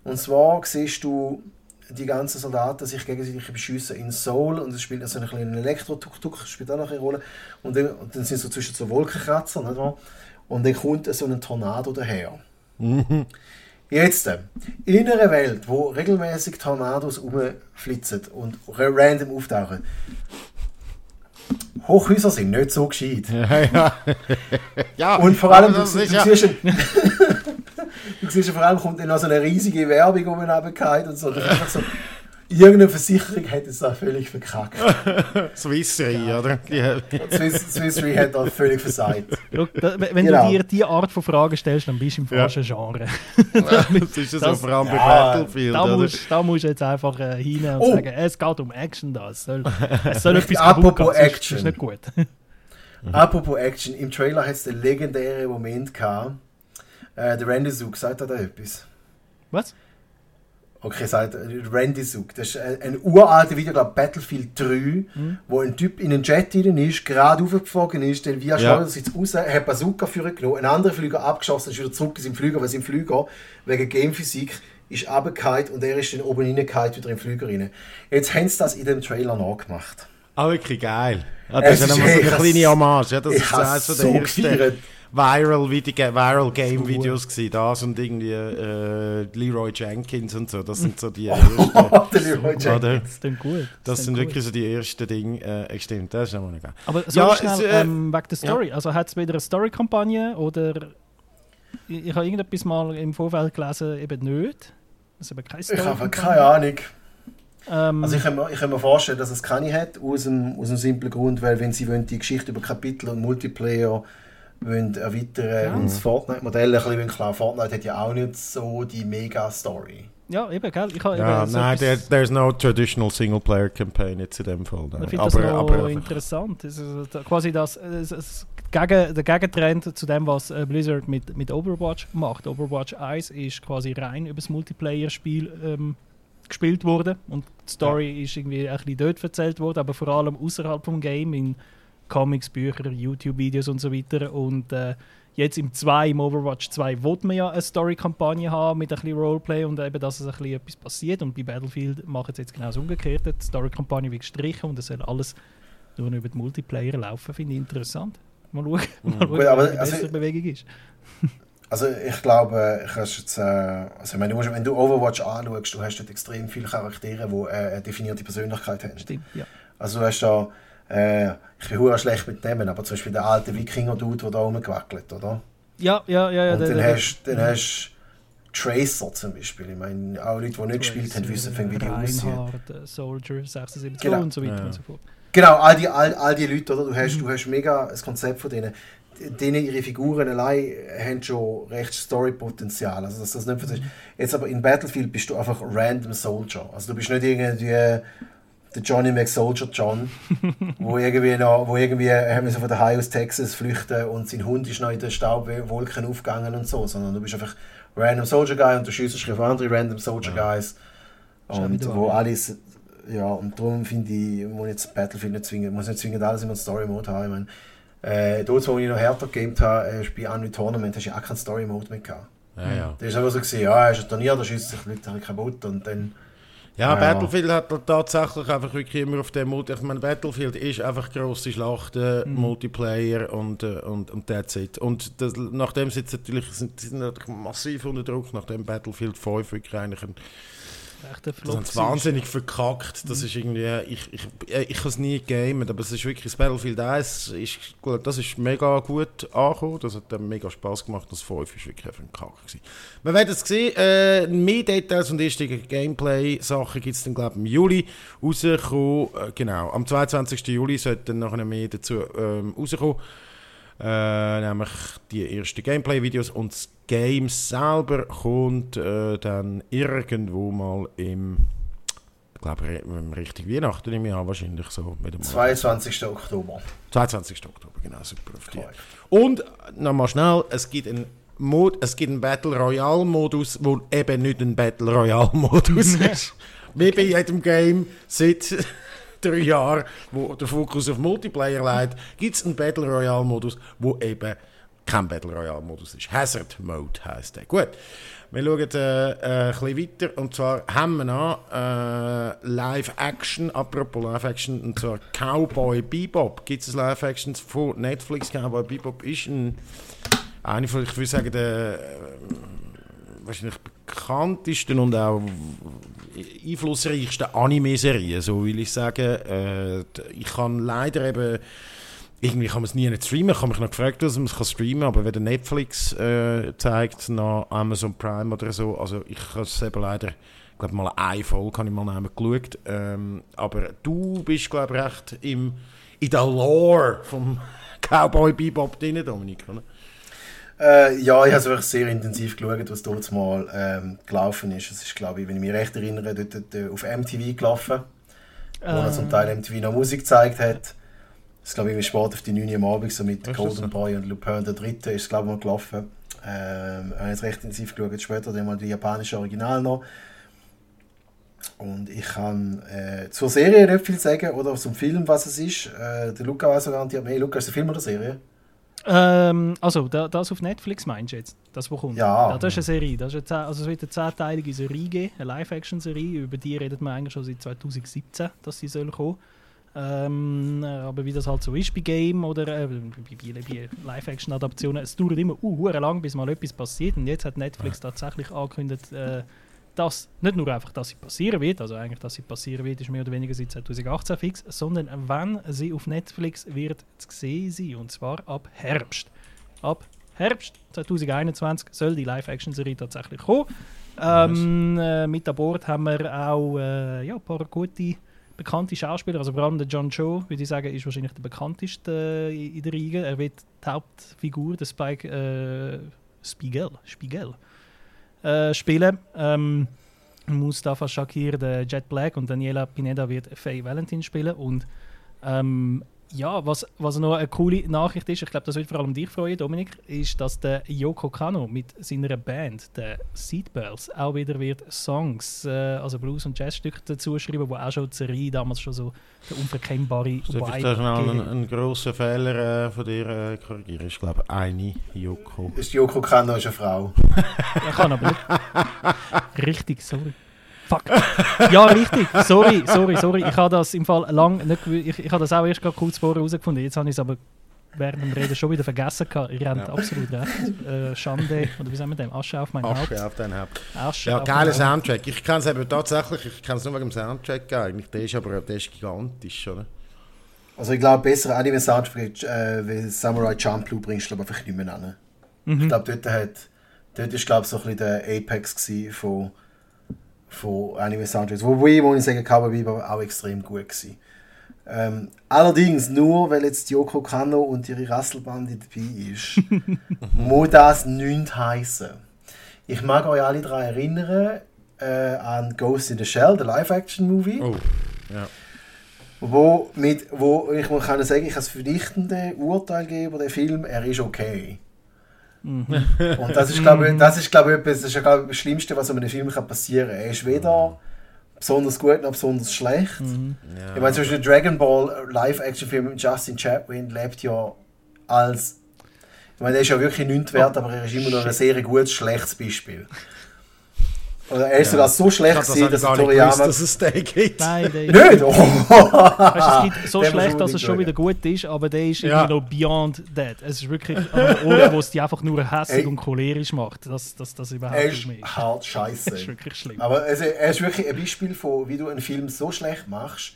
S3: Und zwar siehst du die ganzen Soldaten sich gegenseitig beschießen in Seoul und es spielt also ein kleiner Elektro-Tuk-Tuk, spielt auch noch eine Rolle. Und dann, und dann sind so zwischen so Wolkenkratzer, nicht wahr? Und dann kommt so ein Tornado daher. Jetzt, äh, in einer Welt, wo regelmäßig Tornados rumflitzen und random auftauchen, Hochhäuser sind nicht so gescheit.
S1: Ja, ja. ja
S3: Und vor allem, du,
S1: das
S3: du,
S1: ist ja-
S3: siehst, du siehst vor allem, kommt dann noch so eine riesige Werbung um und so. Das ist einfach so. Irgendeine Versicherung hat es da völlig verkackt.
S1: Swissy, oder? Die,
S3: Swiss, Swiss Re hat da völlig versagt.
S2: Wenn
S3: Genau.
S2: du dir diese Art von Fragen stellst, dann bist du im falschen Genre.
S1: das ist ja so,
S2: Das-
S1: vor allem bei
S3: Ja,
S1: Battlefield,
S2: Da
S1: oder?
S2: musst, da musst du jetzt einfach äh, hin und
S3: Oh.
S2: sagen, es geht um Action da. Es soll, es soll etwas
S3: Apropos
S2: gehen,
S3: Action.
S2: ist nicht gut.
S3: Apropos Action, im Trailer hat es den legendären Moment gehabt. Äh, der Randy Zook, sagt er da etwas?
S2: Was?
S3: Okay, sagt Randy Zook. Das ist ein, uraltes Video, glaube Battlefield 3,
S2: Mhm.
S3: wo ein Typ in einen Jet rein ist, gerade aufgeflogen ist, dann via
S1: Ja.
S3: Schleudersitz raus, hat Bazooka für genommen, einen anderen Flüger abgeschossen, ist wieder zurück in seinen Flüger, weil sein Flüger wegen Gamephysik ist runtergefallen und er ist dann oben reingefallen, wieder den Flüger rein. Jetzt haben sie das in dem Trailer nachgemacht.
S1: Ah, wirklich geil. Ah, das ist ja nochmal so eine kleine Hommage. Ja, das
S3: ich
S1: ist von
S3: so
S1: der ersten
S3: gefeiert.
S1: Viral, Video, Viral Game Videos gewesen. Das und irgendwie äh, Leroy Jenkins und so. Das sind so die ersten.
S3: der Leroy Jenkins.
S1: oder?
S2: Das gut.
S1: Das sind
S2: klingt
S1: wirklich so die ersten Dinge. Äh, stimmt, das ist auch mal geil.
S2: Aber so
S1: Ja,
S2: schnell
S1: es, äh,
S2: ähm, wegen der Story. Also hat es wieder eine Story-Kampagne oder ich, ich habe irgendetwas mal im Vorfeld gelesen, eben nicht. Das ist eben keine
S3: Ich habe keine Ahnung.
S2: Ähm,
S3: Also ich kann, mir, ich kann mir vorstellen, dass es keine hat, aus dem, aus dem simplen Grund, weil wenn sie wollen, die Geschichte über Kapitel und Multiplayer wollen erweitern
S2: Ja.
S3: und das Fortnite-Modell ein bisschen klar. Fortnite hat ja auch nicht so die Mega-Story.
S2: ja, eben, gell? Ich habe
S1: Ja,
S2: eben so
S1: nein, there, there's no traditional Single-Player-Campaign jetzt in dem Fall. Nein.
S2: Ich finde das
S1: aber,
S2: noch
S1: aber,
S2: interessant. Es ist da- quasi das, es, es, gegen, der Gegentrend zu dem, was äh, Blizzard mit, mit Overwatch macht. Overwatch 1 ist quasi rein über das Multiplayer-Spiel ähm, gespielt worden und die Story ist irgendwie ein bisschen dort erzählt worden, aber vor allem außerhalb vom Game in Comics, Bücher, YouTube-Videos und so weiter. Und äh, jetzt im 2, im Overwatch 2, wollte man ja eine Story-Kampagne haben mit ein bisschen Roleplay und eben, dass es ein bisschen etwas passiert. Und bei Battlefield machen sie jetzt genau das Umgekehrte. Die Story-Kampagne wird gestrichen und es soll alles nur über den Multiplayer laufen. Finde ich interessant. Mal schauen, mal schauen
S3: Gut, aber
S2: die
S3: also-
S2: Bewegung ist.
S3: Also ich glaube, ich hast jetzt, äh, also ich meine, du musst, wenn du Overwatch anschaust, du hast dort extrem viele Charaktere, die äh, eine definierte Persönlichkeit haben.
S2: Stimmt, ja.
S3: Also du hast da, äh, ich bin hure schlecht mit Namen, aber zum Beispiel der alte Wikinger-Dude, der da rumgewackelt, oder?
S2: Ja, ja, ja. ja
S3: Und
S2: der-
S3: dann
S2: der-
S3: hast dann hast Tracer zum Beispiel. Ich meine, auch Leute, die nicht gespielt haben, wissen, wie die aussehen.
S2: Reinhard, Soldier 76
S3: Genau.
S2: und so weiter
S1: Ja.
S2: und so fort.
S3: Genau, all die, all, all die Leute, oder? Du hast, du hast mega das Konzept von denen. Denen ihre Figuren allein haben schon recht Story-Potenzial. Also, dass das nicht verstehst. Jetzt aber in Battlefield bist du einfach random Soldier. Also, du bist nicht irgendwie äh, der Johnny McSoldier John, wo irgendwie noch, wo irgendwie haben wir so von daheim aus Texas flüchten und sein Hund ist noch in den Staubwolken aufgegangen und so, sondern du bist einfach random Soldier Guy und du schießt auf andere random Soldier Guys.
S2: Ist auch
S3: Und wo alles, ja, und darum finde ich, muss jetzt Battlefield nicht zwingen, muss nicht zwingend alles immer einen Story-Mode haben. Ich meine, äh, dort, wo ich noch härter gegamed habe, äh, bei Unreal Tournament, hast du ja auch keinen Story-Mode mehr gehabt.
S1: ja, ja.
S3: Da ist einfach so gewesen, ja, hast ein Turnier, da schießt sich Leute kaputt und dann,
S1: Ja,
S3: Ja.
S1: Battlefield hat tatsächlich einfach wirklich immer auf dem Mut. Ich meine, Battlefield ist einfach grosse Schlachten, Multiplayer und, äh, und, und that's it. Und das, nachdem sie jetzt natürlich sind, sind natürlich massiv unter Druck, nachdem Battlefield 5 wirklich eigentlich ein,
S2: Echt ein
S1: das
S2: Flop.
S1: haben sie wahnsinnig verkackt. Das ist irgendwie, ich, ich, äh, ich kann es nie gamen, aber es ist wirklich, das Battlefield 1 ist, gut, das ist mega gut angekommen, das hat dann mega Spaß gemacht, das 5 ist wirklich einfach ein Kack gewesen. Wir werden es sehen, äh, mehr Details und erste Gameplay-Sachen gibt es dann, glaube ich, im Juli rauskommen. Äh, genau, am 22. Juli sollten dann nachher mehr dazu ähm, rauskommen. Äh, nämlich die ersten Gameplay-Videos und das Game selber kommt äh, dann irgendwo mal im, ich glaube, im Richtung Weihnachten im Jahr wahrscheinlich so. Mit dem
S3: 22. Oktober.
S1: 22. Oktober, genau, super auf die. Und nochmal schnell, es gibt einen Mod, es gibt einen Battle Royale Modus, wo eben nicht ein Battle Royale Modus ist. Wie bei jedem Game seit Jahren, wo der Fokus auf Multiplayer liegt, gibt es einen Battle Royale Modus, wo eben kein Battle Royale-Modus ist. Hazard Mode heisst der. Gut, wir schauen äh, äh, ein weiter. Und zwar haben wir noch äh, Live-Action, apropos Live-Action, und zwar Cowboy Bebop. Gibt es Live-Action von Netflix? Cowboy Bebop ist ein, ich würde sagen, der äh, wahrscheinlich bekanntesten und auch einflussreichsten Anime-Serie, so will ich sagen. Äh, ich kann leider eben irgendwie kann man es nie nicht streamen. Ich habe mich noch gefragt, dass man es streamen kann, aber wenn der Netflix äh, zeigt, nach Amazon Prime oder so, also ich habe es eben leider, ich glaube mal eine Folge habe ich mal geschaut, ähm, aber du bist glaube ich recht im, in der Lore vom Cowboy Bebop drin, Dominik, oder?
S3: Äh, ja, ich habe es wirklich sehr intensiv geschaut, was dort mal ähm, gelaufen ist. Es ist, glaube ich, wenn ich mich recht erinnere, dort, dort auf MTV gelaufen, wo er zum Teil MTV noch Musik gezeigt hat. Das glaube ich, spät auf die 9 Uhr am Abend, so mit Golden so? Boy und Lupin der Dritte, ist glaube ich mal gelaufen. Ähm, ich habe jetzt recht intensiv geschaut, später dann mal die japanische Original noch. Und ich kann äh, zur Serie nicht viel sagen oder zum Film, was es ist. Äh, der Luca weiß sogar nicht mehr. Luca, ist es ein Film oder Serie?
S2: Ähm, also, das auf Netflix meinst du jetzt? Das, wo kommt?
S3: Ja.
S2: ja das ist eine Serie. Das ist eine, also es wird eine zehnteilige Serie geben, eine Live-Action-Serie. Über die redet man eigentlich schon seit 2017, dass sie soll kommen ähm, aber wie das halt so ist bei Game oder äh, bei, bei Live-Action-Adaptionen, es dauert immer uh, lang, bis mal etwas passiert. Und jetzt hat Netflix tatsächlich angekündigt, äh, dass nicht nur einfach, dass sie passieren wird, also eigentlich, dass sie passieren wird, ist mehr oder weniger seit 2018 fix, sondern wann sie auf Netflix wird zu sehen sein. Und zwar ab Herbst. Ab Herbst 2021 soll die Live-Action-Serie tatsächlich kommen. Ähm, äh, mit an Bord haben wir auch äh, ja, ein paar gute bekannte Schauspieler, also vor allem der John Cho, würde ich sagen, ist wahrscheinlich der bekannteste in der Riege. Er wird die Hauptfigur, der Spike äh, Spiegel, Spiegel äh, spielen. Ähm, Mustafa Shakir, der Jet Black und Daniela Pineda wird Faye Valentin spielen und ähm, ja, was, was noch eine coole Nachricht ist, ich glaube, das wird vor allem dich freuen, Dominik, ist, dass der Yoko Kano mit seiner Band, der Seatbells, auch wieder wird Songs, äh, also Blues- und Jazzstücke dazu schreiben, wo auch schon Serie damals schon so der unverkennbare
S1: Vibe Darf ich da schnell einen, einen grossen Fehler äh, von dir äh, korrigieren? Ich glaube, eine Yoko.
S3: Ist Yoko Kano ist eine Frau.
S2: ja, kann aber nicht. Richtig, sorry. Fuck. Ja, richtig. Sorry, sorry, sorry. Ich habe das im Fall lang nicht ich, ich habe das auch erst kurz vorher herausgefunden. Jetzt habe ich es aber während dem Reden schon wieder vergessen gehabt. Ihr habt ja. absolut recht. Äh, Schande, oder wie sagen wir dem? Asche auf mein
S1: Asche
S2: Haupt.
S1: auf dein Haupt.
S2: Asche
S1: ja, geiler Soundtrack. Ich kann es eben tatsächlich, ich kann es nur wegen dem Soundtrack eigentlich. Der ist aber der ist gigantisch, oder?
S3: Also ich glaube, besser Anime-Soundtrack äh, wie Samurai Champloo bringst du glaube einfach nicht mehr an. Mhm. Ich glaube, dort hat dort ist glaube so ein bisschen der Apex von von Anime Soundtracks. Wobei, muss ich sagen, Cowboy Bebop auch extrem gut gewesen. Ähm, allerdings nur, weil jetzt Yoko Kano und ihre Rasselbande dabei ist, muss das nichts heißen. Ich mag euch alle daran erinnern äh, an Ghost in the Shell, der Live-Action-Movie.
S1: Oh, ja.
S3: Wo, mit, wo ich kann sagen, ich kann das verdichtende Urteil geben über den Film, er ist okay. Mhm. Und das ist, glaube ich, das ist, glaube ich, das, ist, glaube ich, das Schlimmste, was einem Film kann passieren kann. Er ist weder besonders gut noch besonders schlecht. Mhm. Ja. Ich meine, zum Beispiel der Dragon Ball Live-Action-Film mit Justin Chaplin lebt ja als. Ich meine, der ist ja wirklich nichts wert, aber er ist immer noch ein sehr gutes, schlechtes Beispiel. Oder er ist sogar so schlecht gewesen, dass Toriyama... Gewusst,
S1: dass es den gibt.
S2: Nein,
S3: der Nicht? Oh.
S2: weißt, es gibt so der schlecht, dass es schon wieder gut ist, aber der ist ja. irgendwie noch beyond that. Es ist wirklich ein Ort, wo es dich einfach nur hässlich und cholerisch macht, dass das, das überhaupt
S3: nicht mehr ist. halt scheiße.
S2: das ist wirklich schlimm.
S3: Aber also, er ist wirklich ein Beispiel von, wie du einen Film so schlecht machst,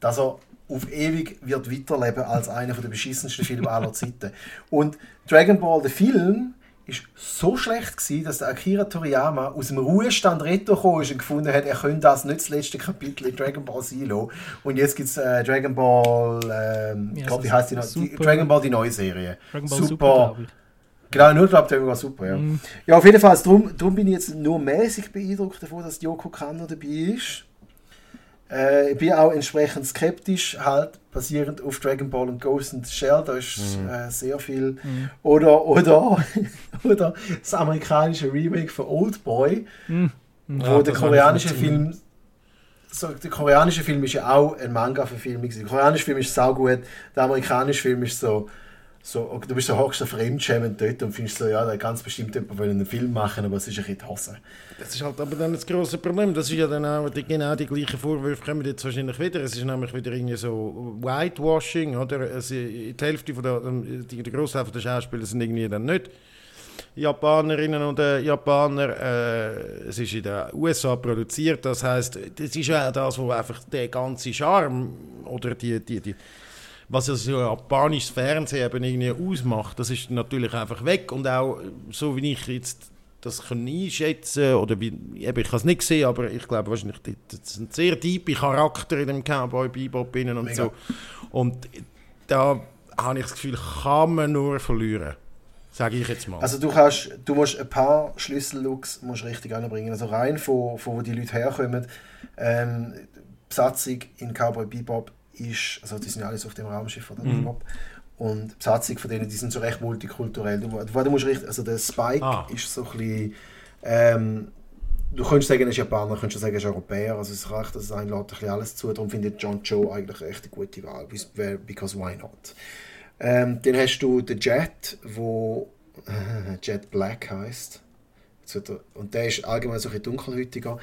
S3: dass er auf ewig wird weiterleben als einer der beschissensten Filme aller Zeiten. Und Dragon Ball, der Film ist so schlecht gewesen, dass der Akira Toriyama aus dem Ruhestand retour ist und gefunden hat, er könnte das nicht das letzte Kapitel in Dragon Ball lassen. Und jetzt gibt es äh, Dragon Ball, ähm, ja, Gott, wie heißt die noch? Die, Dragon Ball, die neue Serie.
S2: Dragon Ball Super. Super
S3: Genau, nur glaube Dragon Ball Super, ja. Mm. Ja, auf jeden Fall, darum, darum bin ich jetzt nur mäßig beeindruckt davon, dass Yoko Kanno dabei ist. Äh, ich bin auch entsprechend skeptisch, halt basierend auf Dragon Ball und Ghost in the Shell, da ist mhm. äh, sehr viel. Mhm. Oder, oder, oder das amerikanische Remake von Old Boy, mhm. wo ja, der koreanische Film. So, der koreanische Film ist ja auch ein Manga-Verfilmung. Der koreanische Film ist sau gut, der amerikanische Film ist so so, du bist so hochst fremdschämend dort und findest so, ja, da ganz bestimmt jemand will einen Film machen, aber es ist ein bisschen die Hose.
S1: Das ist halt aber dann das große Problem. Das ist ja dann auch die, genau die gleichen Vorwürfe kommen jetzt wahrscheinlich wieder. Es ist nämlich wieder irgendwie so Whitewashing, oder? Also die Hälfte von der, die, der Großteil der Schauspieler sind irgendwie dann nicht Japanerinnen und äh, Japaner. Äh, es ist in den USA produziert, das heißt, das ist ja das, wo einfach der ganze Charme oder die, die, die was ja so japanisches Fernsehen eben irgendwie ausmacht, das ist natürlich einfach weg. Und auch, so wie ich jetzt das kann einschätzen oder wie, eben, ich kann es nicht sehen, aber ich glaube wahrscheinlich, das ist ein sehr tiefe Charakter in dem Cowboy Bebop und Mega. so. Und da habe ich das Gefühl, kann man nur verlieren. Sage ich jetzt mal.
S3: Also du, kannst, du musst ein paar Schlüssellooks musst richtig anbringen. Also rein von, von wo die Leute herkommen. Ähm, Besatzung in Cowboy Bebop ist, also die sind ja alles auf dem Raumschiff oder mhm. und die Besatzung von denen, die sind so recht multikulturell. Du, du musst richtig, also der Spike ah. ist so ein bisschen, ähm, du könntest sagen, er ist Japaner, du könntest sagen, er ist Europäer, also es reicht, dass ein lädt ein alles zu, darum findet John Joe eigentlich echt eine gute Wahl, because why not. Ähm, dann hast du den Jet, wo äh, Jet Black heißt. Und der ist allgemein so ein bisschen dunkelhäutiger. Und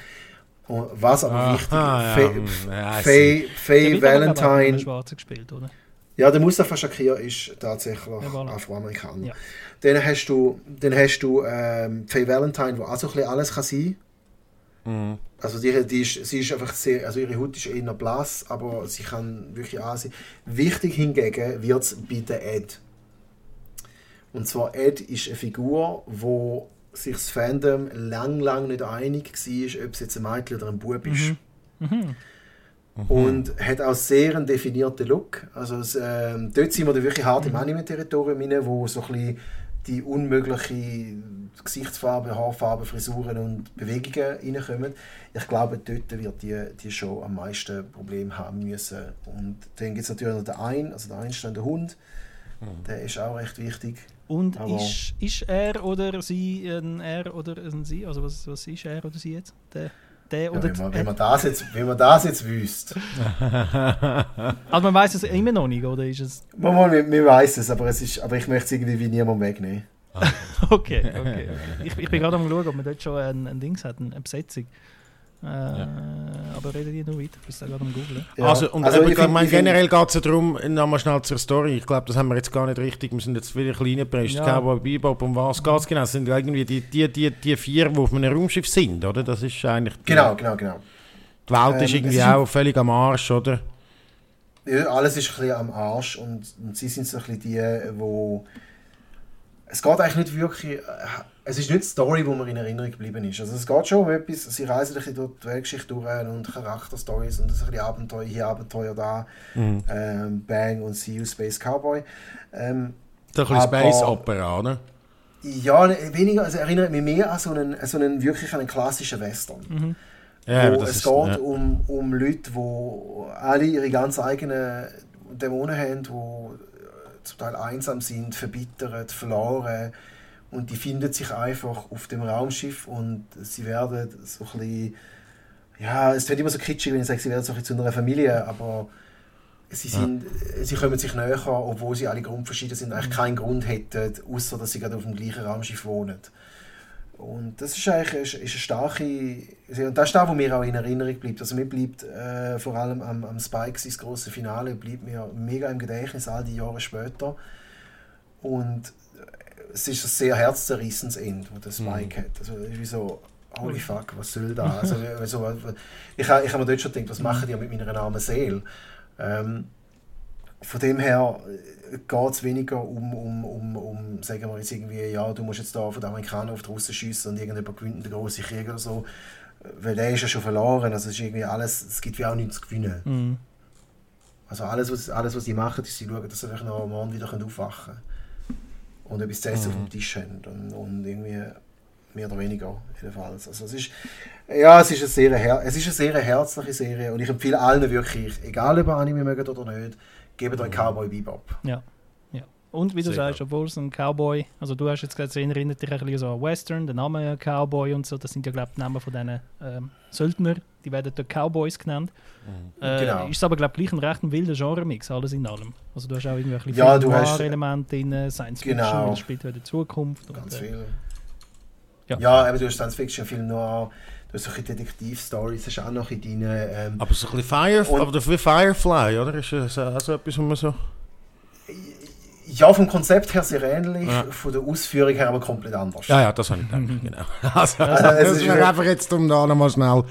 S3: was aber Aha, wichtig ist, ja. Faye, Faye Valentine.
S2: Schwarze gespielt, oder?
S3: Ja, der Mustafa Shakir ist tatsächlich ja, voilà. Afroamerikaner. Ja. Dann hast du, dann hast du ähm, Faye Valentine, die auch so ein bisschen alles kann sein mhm. Also die, die ist, sie ist einfach sehr, also ihre Haut ist eher blass, aber sie kann wirklich ansehen. Wichtig hingegen wird es bei der Ed. Und zwar Ed ist eine Figur, die sich das Fandom lang, lang nicht einig war, ob es jetzt ein Mädchen oder ein Bub ist. Mhm. Mhm. Und hat auch sehr einen definierten Look. Also es, ähm, dort sind wir dann wirklich hart im mhm. Anime-Territorium rein, wo so ein bisschen die unmögliche Gesichtsfarbe, Haarfarbe, Frisuren und Bewegungen reinkommen. Ich glaube, dort wird die, die Show am meisten Probleme haben müssen. Und dann gibt es natürlich noch den einen, also der einstehende Hund. Mhm. Der ist auch recht wichtig.
S2: Und ist, ist er oder sie ein er oder ein sie? Also was, was ist er oder sie jetzt? Der, der ja, oder
S3: wenn, man, wenn, man das jetzt, wenn man das jetzt wüsste.
S2: also man weiß es immer noch nicht, oder ist es?
S3: Man, man, man weiß es, aber, es ist, aber ich möchte es irgendwie wie niemand wegnehmen.
S2: okay, okay. Ich, ich bin gerade am schauen, ob man dort schon ein, ein Dings hat, eine Besetzung. Äh, ja. Aber reden die noch weiter? Ich bin gerade am Googlen.
S1: Ja. Also, und also, ich, ich mein, generell geht es ja darum, nochmal schnell zur Story. Ich glaube, das haben wir jetzt gar nicht richtig. Wir sind jetzt wieder kleine Preis. Ja. Cowboy Bebop, um was geht es genau? Das sind irgendwie die, die, die, die vier, die auf einem Raumschiff sind, oder? Das ist eigentlich. Die,
S3: genau, genau, genau.
S1: Die Welt ähm, ist irgendwie auch völlig am Arsch, oder?
S3: Ja, alles ist ein bisschen am Arsch und, und sie sind so ein bisschen die, die. Es geht eigentlich nicht wirklich es ist nicht die Story, die mir in Erinnerung geblieben ist. Also es geht schon um etwas, sie reisen ein bisschen durch die Weltgeschichte durch und Charakterstories und ein bisschen Abenteuer hier, Abenteuer da, mhm. ähm, Bang und See You Space Cowboy. Ähm,
S1: das ist ein Space Opera, ne?
S3: Ja, weniger, also erinnert mich mehr an so einen, so einen wirklich einen klassischen Western. Mhm. Ja, wo es ist, geht ja. um, um Leute, die alle ihre ganz eigenen Dämonen haben, die zum Teil einsam sind, verbittert, verloren und die findet sich einfach auf dem Raumschiff und sie werden so ein bisschen, ja, es wird immer so kitschig, wenn ich sage, sie werden so ein bisschen zu einer Familie, aber sie, sind, ja. sie kommen sich näher, obwohl sie alle grundverschieden sind, eigentlich keinen Grund hätten, außer dass sie gerade auf dem gleichen Raumschiff wohnen. Und das ist eigentlich eine, ist eine starke, und das ist das, was mir auch in Erinnerung bleibt. Also mir bleibt äh, vor allem am, am Spike, sein grosses Finale, bleibt mir mega im Gedächtnis, all die Jahre später. Und es ist ein sehr herzzerrissendes Ende, das der Spike mhm. hat. Also wie so, holy fuck, was soll da? Also, also, ich ich habe mir dort schon gedacht, was machen die mit meiner armen Seele? Ähm, von dem her äh, geht es weniger um, um, um, um, sagen wir jetzt irgendwie, ja, du musst jetzt da von den Amerikanern auf die Russen schiessen und irgendjemand gewinnt den großen Krieg oder so. Weil der ist ja schon verloren. Also es ist irgendwie alles, es gibt wie auch nichts zu gewinnen. Mhm. Also alles was, alles, was die machen, ist, sie schauen, dass sie noch morgen wieder aufwachen können und etwas zu essen mhm. auf dem mhm. Tisch haben. Und, und irgendwie mehr oder weniger jedenfalls. Also es ist, ja, es ist, eine sehr, es ist eine sehr herzliche Serie und ich empfehle allen wirklich, egal ob ihr Anime mögt oder nicht, gebt euch mhm. Cowboy Bebop.
S2: Ja. Und wie du Sehr sagst, obwohl es ein Cowboy, also du hast jetzt gesagt, es erinnert dich ein bisschen so an Western, der Name Cowboy und so, das sind ja, glaube ich, die Namen von diesen ähm, Söldner, die werden dort Cowboys genannt. Mhm. Äh, genau. Ist aber, glaube ich, gleich ein recht wilder Genre-Mix, alles in allem. Also du hast auch irgendwie ein bisschen
S3: ja, du hast
S2: Elemente in Science Fiction,
S3: genau.
S2: das spielt in der Zukunft.
S3: Ganz und, äh, viel. Ja, ja aber du hast Science Fiction, Film Noir, du hast solche Detektiv-Stories, hast auch noch in deinen... Ähm,
S1: aber so ein bisschen Fire, aber wie Firefly, oder? Ist das auch so etwas, wo man so...
S3: Ja, vom Konzept her sehr ähnlich, ja. von der Ausführung her aber komplett anders.
S1: Ja, ja, das habe ich gedacht, genau. Also, also, das ist mir einfach jetzt, um da nochmal schnell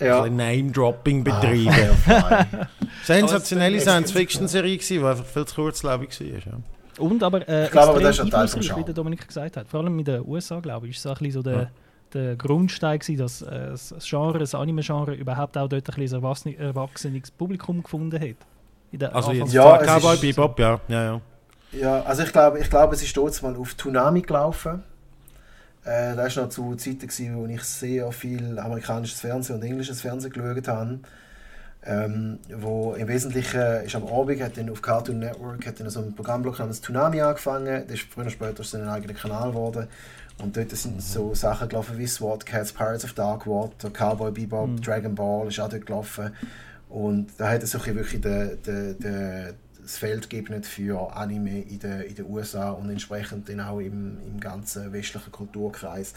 S1: ja. ein Name-Dropping betreiben. Ah, Sensationelle Science-Fiction-Serie die einfach viel zu kurzlebig war. Ja.
S2: Und aber, äh,
S3: ich glaube, aber das ist ein Teil vom
S2: wie der Dominik gesagt hat. Vor allem in den USA, glaube ich, ist es ein bisschen so der, ja. der Grundstein gewesen, dass äh, das Genre, das Anime-Genre überhaupt auch dort ein bisschen ein erwachsenes Publikum gefunden hat.
S1: also jetzt ja, Cowboy Bebop, ja. ja, ja.
S3: Ja, also ich glaube, ich glaube es ist dort mal auf Tsunami gelaufen. Äh, das war noch zu Zeiten, gewesen, wo ich sehr viel amerikanisches Fernsehen und englisches Fernsehen geschaut habe. Ähm, wo im Wesentlichen ist am Abend hat dann auf Cartoon Network hat dann so ein Programmblock namens Tsunami angefangen. Das ist früher oder später ist ein eigener Kanal geworden. Und dort sind mhm. so Sachen gelaufen wie SWAT Cats, Pirates of Darkwater, Cowboy Bebop, mhm. Dragon Ball ist auch dort gelaufen. Und da hat es so wirklich den, den, den, das Feld geebnet für Anime in den, in den USA und entsprechend dann auch im, im ganzen westlichen Kulturkreis.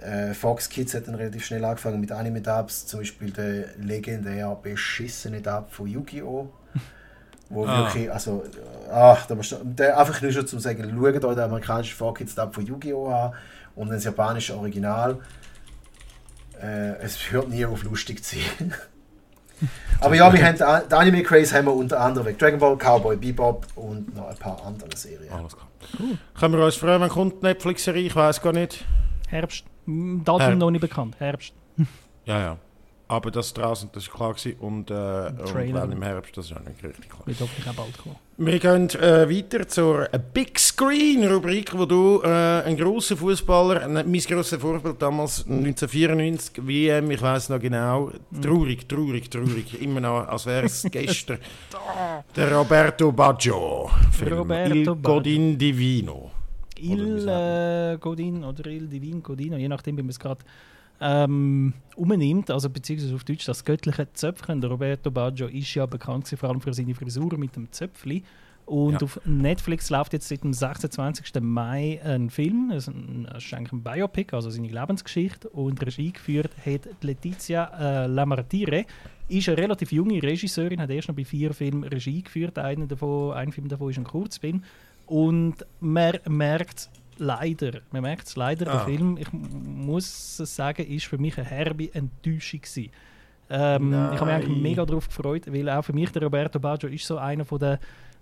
S3: Äh, Fox Kids hat dann relativ schnell angefangen mit Anime-Dubs, zum Beispiel der legendär beschissene Dub von Yu-Gi-Oh! Wo ah. wirklich, also, ach, da musst du, der, einfach nur schon zum sagen, schaut euch den amerikanischen Fox Kids Dub von Yu-Gi-Oh! an und das japanische Original. Äh, es hört nie auf lustig zu sein. Aber ja, wir haben den Anime Craze haben wir unter anderem weg. Dragon Ball, Cowboy, Bebop und noch ein paar andere Serien. Alles
S1: klar. Cool. Können wir uns freuen, wann kommt Netflix-Serie? Ich weiß gar nicht.
S2: Herbst. Datum Herb noch nicht bekannt. Herbst.
S1: ja, ja. Aber das draußen, das war klar gewesen. Und, äh, und dann im Herbst, das ist auch nicht richtig klar.
S2: Wird hoffentlich auch bald kommen.
S1: Wir gehen äh, weiter zur Big Screen Rubrik, wo du äh, ein großer Fußballer, mein grosses Vorbild damals 1994 WM, ich weiß noch genau, mhm. traurig, traurig, traurig, immer noch, als wäre es gestern, der Roberto Baggio,
S2: Roberto
S1: Il Godin Divino.
S2: Il äh, Godin oder Il Divin Godino, je nachdem, wie man es gerade ähm, umnimmt, also beziehungsweise auf Deutsch das göttliche Zöpfchen. Der Roberto Baggio ist ja bekannt vor allem für seine Frisur mit dem Zöpfli. Und ja. auf Netflix läuft jetzt seit dem 26. Mai ein Film, das ist, eigentlich ein Biopic, also seine Lebensgeschichte. Und Regie geführt hat Letizia äh, Lamartire. Ist eine relativ junge Regisseurin, hat erst noch bei vier Filmen Regie geführt. Einer davon, ein Film davon ist ein Kurzfilm. Und man merkt leider, man merkt es leider, ah. der Film, ich muss es sagen, ist für mich eine herbe Enttäuschung gewesen. Ähm, ich habe mich eigentlich mega darauf gefreut, weil auch für mich der Roberto Baggio ist so einer von der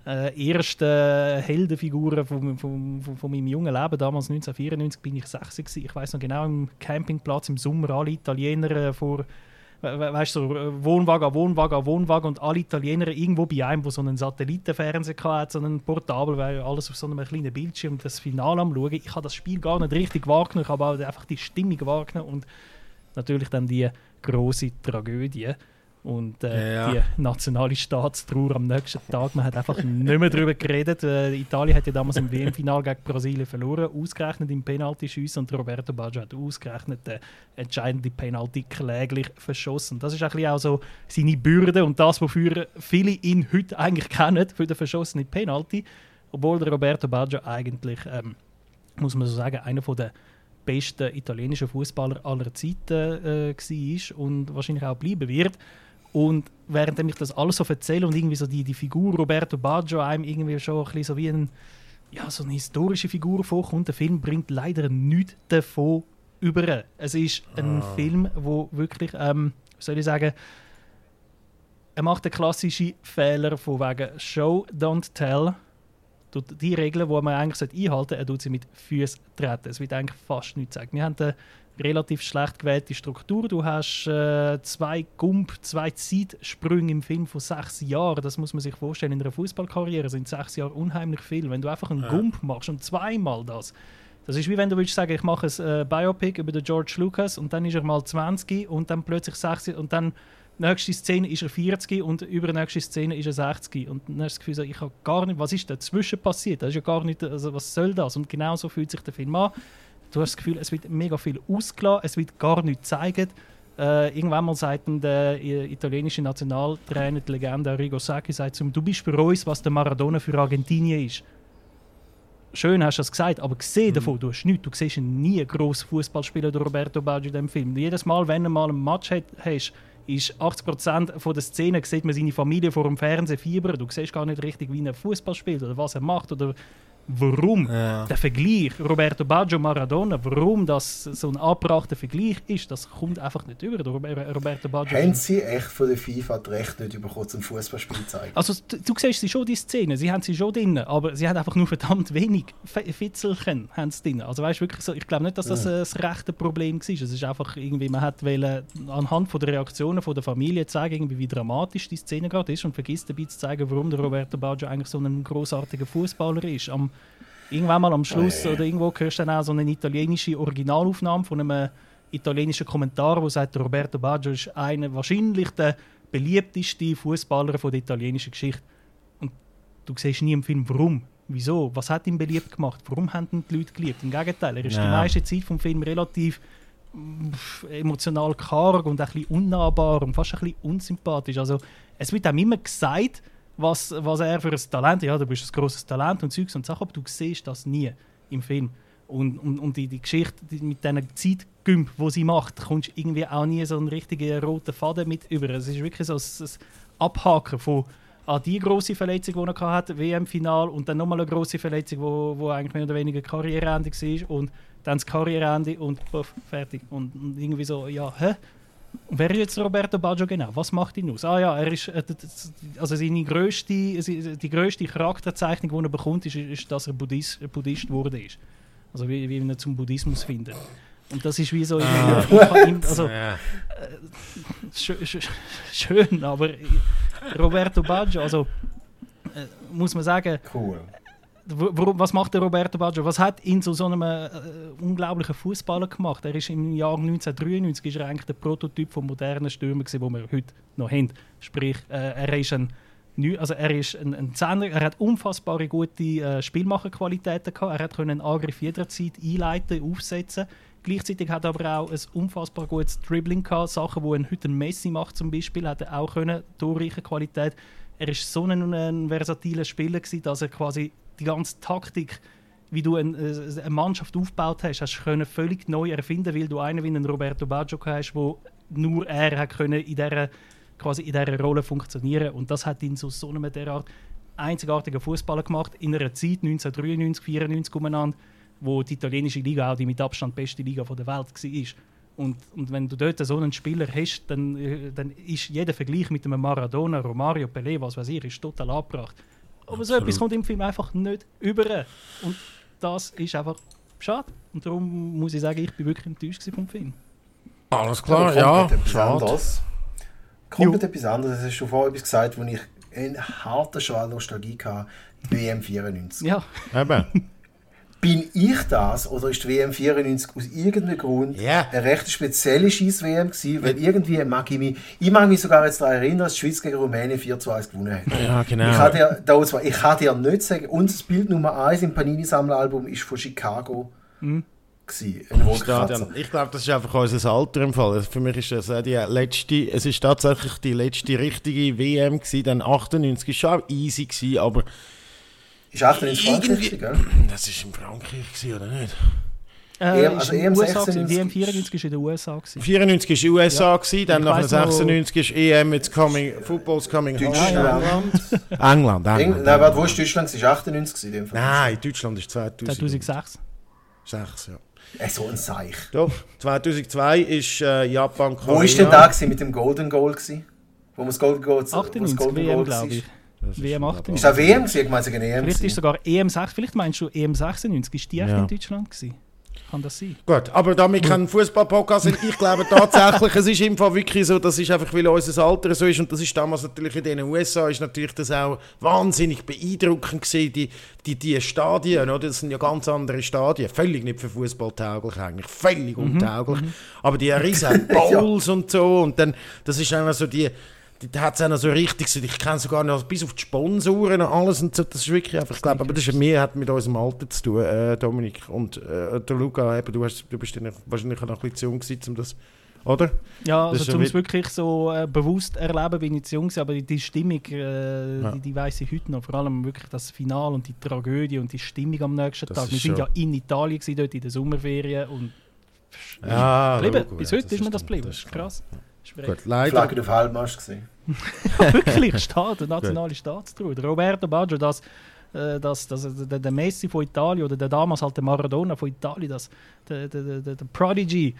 S2: äh, ersten Heldenfiguren von, von, von, von, meinem jungen Leben. Damals 1994 bin ich 60 Ich weiß noch genau, im Campingplatz im Sommer alle Italiener äh, vor weißt du, äh, Wohnwagen Wohnwagen Wohnwagen und alle Italiener irgendwo bei einem, wo so einen Satellitenfernseher hatte, so einen Portabel, weil alles auf so einem kleinen Bildschirm das Finale am schauen. Ich habe das Spiel gar nicht richtig wahrgenommen, ich habe einfach die Stimmung wahrgenommen und natürlich dann die große Tragödie. Und äh, ja, ja. die nationale Staatstrauer am nächsten Tag, man hat einfach nicht mehr darüber geredet. Äh, Italien hat ja damals im WM-Final gegen Brasilien verloren, ausgerechnet im Penalty-Schüssen und Roberto Baggio hat ausgerechnet den entscheidenden Penalty kläglich verschossen. Das ist ein bisschen auch so seine Bürde und das, wofür viele ihn heute eigentlich kennen, für den verschossenen Penalty. Obwohl der Roberto Baggio eigentlich, ähm, muss man so sagen, einer von der besten italienischen Fußballer aller Zeiten äh, war und wahrscheinlich auch bleiben wird. Und während ich das alles so erzähle und irgendwie so die, die Figur Roberto Baggio einem irgendwie schon ein bisschen so wie ein, ja, so eine historische Figur vorkommt, der Film bringt leider nichts davon über. Es ist ein ah. Film, wo wirklich, ähm, soll ich sagen, er macht den klassischen Fehler von wegen Show, don't tell. Die Regeln, die man eigentlich einhalten sollte, er tut sie mit Füßen treten. Es wird eigentlich fast nichts sagen. Wir haben den relativ schlecht gewählte Struktur. Du hast äh, zwei Gump, zwei Zeitsprünge im Film von sechs Jahren. Das muss man sich vorstellen. In einer Fußballkarriere sind sechs Jahre unheimlich viel. Wenn du einfach einen ja. Gump machst und zweimal das, das ist wie wenn du willst sagen, ich mache ein äh, Biopic über den George Lucas und dann ist er mal 20 und dann plötzlich 60 und dann nächste Szene ist er 40 und über die nächste Szene ist er 60. Und dann hast du das Gefühl, ich habe gar nicht, was ist dazwischen passiert? Das ist ja gar nicht, also was soll das? Und genau so fühlt sich der Film an. Du hast das Gefühl, es wird mega viel ausgelassen, es wird gar nichts gezeigt. Äh, irgendwann mal sagt der italienische Nationaltrainer, die Legende Arrigo Sacchi, sagt zum, du bist für uns, was der Maradona für Argentinien ist. Schön hast du das gesagt, aber gesehen mhm. davon, du hast nichts. Du siehst nie einen grossen Fußballspieler der Roberto Baggio in diesem Film. Jedes Mal, wenn du mal einen Match hat, hast, ist 80% von der Szene sieht man seine Familie vor dem Fernsehen fiebern. Du siehst gar nicht richtig, wie er Fußball spielt oder was er macht oder warum ja. der Vergleich Roberto Baggio Maradona, warum das so ein abbrachter Vergleich ist, das kommt einfach nicht über. Roberto Baggio.
S3: Haben sie echt von der FIFA das Recht nicht bekommen, zum Fußballspiel zu zeigen?
S2: Also du, du siehst sie schon die Szene, sie haben sie schon drin, aber sie haben einfach nur verdammt wenig Fitzelchen haben sie drin. Also weißt wirklich so, ich glaube nicht, dass das ja. das rechte Problem war. Es ist einfach irgendwie, man hat wollen, anhand von der Reaktionen von der Familie zeigen, wie dramatisch die Szene gerade ist und vergisst dabei zu zeigen, warum der Roberto Baggio eigentlich so ein großartiger Fußballer ist. Am irgendwann mal am Schluss oh, oder irgendwo hörst du dann auch so eine italienische Originalaufnahme von einem italienischen Kommentar, wo sagt, Roberto Baggio ist einer wahrscheinlich der beliebteste Fußballer der italienischen Geschichte. Und du siehst nie im Film, warum. Wieso? Was hat ihn beliebt gemacht? Warum haben ihn die Leute geliebt? Im Gegenteil, er ist ja. die meiste Zeit vom Film relativ emotional karg und ein bisschen unnahbar und fast ein bisschen unsympathisch. Also, es wird ihm immer gesagt, was, was er für ein Talent hat. Ja, du bist ein grosses Talent und Zeugs und Sachen, aber du siehst das nie im Film. Und, und, und die, die Geschichte die, mit diesen Zeitgümp, die sie macht, kommst irgendwie auch nie so einen richtigen roten Faden mit über. Es ist wirklich so ein, ein Abhaken von an die große Verletzung, die er hatte, WM-Final, und dann nochmal eine große Verletzung, wo, wo eigentlich mehr oder weniger Karriereende war, und dann das Karriereende und puff, fertig. Und, und irgendwie so, ja, hä? Wer ist jetzt Roberto Baggio genau? Was macht ihn aus? Ah ja, er ist, äh, also seine grösste, die grösste Charakterzeichnung, die er bekommt, ist, ist dass er Buddhist, Buddhist wurde ist. Also wie, wie er zum Buddhismus findet. Und das ist wie so, ah. also, ja. äh, schön, aber Roberto Baggio, also äh, muss man sagen,
S3: cool
S2: was macht der Roberto Baggio? Was hat ihn zu so einem äh, unglaublichen Fußballer gemacht? Er ist im Jahr 1993 ist er eigentlich der Prototyp von modernen Stürmer, den wir heute noch haben. Sprich, äh, er ist ein also er ist ein, ein Zehner, er hat unfassbare gute äh, Spielmacherqualitäten gehabt. Er hat einen Angriff jederzeit einleiten, aufsetzen. Gleichzeitig hat er aber auch ein unfassbar gutes Dribbling gehabt, Sachen, die ein heute ein Messi macht zum Beispiel, hat er auch können, torreiche Qualität. Er ist so ein, ein versatiler Spieler gewesen, dass er quasi die ganze Taktik, wie du ein, äh, eine Mannschaft aufgebaut hast, hast du völlig neu erfinden, weil du einen wie einen Roberto Baggio hast, wo nur er hat können in dieser quasi in dieser Rolle funktionieren und das hat ihn zu so einem derart einzigartigen Fußballer gemacht in einer Zeit 1993, 94 umeinander, wo die italienische Liga auch die mit Abstand beste Liga der Welt war. Und, und wenn du dort so einen Spieler hast, dann, äh, dann ist jeder Vergleich mit einem Maradona, Romario, Pelé, was weiß ich, ist total abgebracht. Aber Absolut. so etwas kommt im Film einfach nicht über. Und das ist einfach schade. Und darum muss ich sagen, ich bin wirklich enttäuscht vom Film.
S1: Alles klar, ja.
S3: Schade. Komplett jo. etwas anderes. Du hast schon vorher etwas gesagt, wo ich einen harten Schwall Nostalgie hatte. WM 94.
S2: Ja.
S1: Eben.
S3: Bin ich das oder ist die WM 94 aus irgendeinem Grund
S1: yeah.
S3: eine recht spezielle Schieß-WM gewesen? Weil irgendwie mag ich mich, ich mag mich sogar jetzt daran erinnern, dass die Schweiz gegen Rumänien 4 zu 1 gewonnen hat.
S1: Ja, genau.
S3: Ich kann dir, da, ich kann dir nicht sagen, unser Bild Nummer 1 im Panini-Sammelalbum ist von Chicago. Mhm.
S1: Ich glaube, das ist einfach unser Alter im Fall. Für mich ist das die letzte, es ist tatsächlich die letzte richtige WM gewesen, dann 98 war schon easy gewesen, aber
S3: ist 98 Frankreich, gell?
S1: Das war in Frankreich, gewesen, oder nicht?
S2: Äh, EM, also EM 96. WM 94 war in den USA. Gewesen.
S1: 94 war in den USA, ja. gewesen, dann nach 96 ist EM It's coming, Football's coming
S3: Deutschland.
S1: England. England, England.
S3: Nein, warte, wo ist Deutschland? Es war 98 in
S1: Nein, Deutschland ist 2000.
S2: 2006.
S1: 6, ja.
S3: Äh, so ein Seich.
S1: Doch, 2002 ist äh, Japan
S3: Korea. Wo war denn da gewesen, mit dem Golden Goal? Gewesen? Wo man das Golden Goal...
S2: 98 Golden WM, glaube ich. WM 98.
S3: Ist das WM gewesen? Ich meine, es EM
S2: Vielleicht ist sogar EM 6. Vielleicht meinst du EM 96. Ist die ja. in Deutschland gewesen? kann das sein.
S1: Gut, aber damit kein Fußball-Podcast sind, ich glaube tatsächlich, es ist im Fall wirklich so, das ist einfach, weil unser Alter so ist und das ist damals natürlich in den USA, ist natürlich das auch wahnsinnig beeindruckend gewesen, die, die, die Stadien, oder? das sind ja ganz andere Stadien, völlig nicht für Fußball tauglich eigentlich, völlig mhm. untauglich, mhm. aber die riesen Bowls ja. und so und dann, das ist einfach so die da hat es auch noch so richtig ich kenne sogar noch bis auf die Sponsoren und alles und so, das ist wirklich einfach, ich glaube, aber das ist mehr hat mit unserem Alter zu tun, äh, Dominik und äh, der Luca, eben, du, hast, du bist dann wahrscheinlich noch ein bisschen zu jung gewesen, um das, oder?
S2: Ja, also um es wirklich so äh, bewusst erleben, bin ich zu jung aber die, Stimmung, äh, ja. die, die weiß ich heute noch, vor allem wirklich das Finale und die Tragödie und die Stimmung am nächsten das Tag. Wir sind ja in Italien gewesen, dort in der Sommerferien und
S1: ja,
S2: Logo, bis heute ist mir das geblieben, krass.
S3: Gut, leider. Flagge auf Halbmast gesehen.
S2: wirklich, Staat, der nationale Staatstruhe. Roberto Baggio, das, äh, das, das, der, der, Messi von Italien oder der damals halt der Maradona von Italien, das, der, der, der, der Prodigy,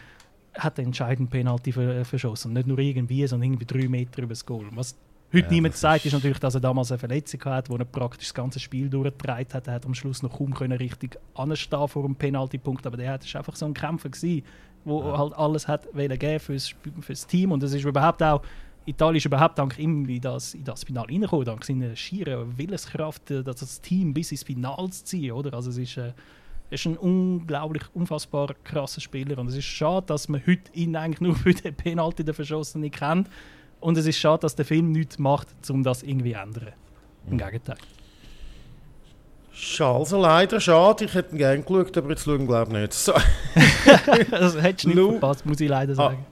S2: hat den entscheidenden Penalty verschossen. Nicht nur irgendwie, sondern irgendwie drei Meter über das Goal. Was heute ja, niemand sagt, ist natürlich, dass er damals eine Verletzung hatte, wo er praktisch das ganze Spiel durchgetragen hat. Er hat am Schluss noch kaum können richtig anstehen vor einem Penaltypunkt, aber der hat einfach so ein Kämpfer gewesen, wo ja. halt alles hat geben fürs, fürs Team und das ist überhaupt auch Italien ist überhaupt dank ihm in das, in das Finale reingekommen, dank seiner schieren Willenskraft, äh, das Team bis ins Finale zu ziehen. Oder? Also es ist, äh, ist ein unglaublich, unfassbar krasser Spieler und es ist schade, dass man heute ihn eigentlich nur für den Penalty der Verschossene kennt und es ist schade, dass der Film nichts macht, um das irgendwie zu ändern. Im Gegenteil.
S1: Also leider schade, ich hätte ihn gerne geschaut, aber jetzt schauen glaube ich nicht. So.
S2: das hättest du nicht verpasst, muss ich leider ah, sagen.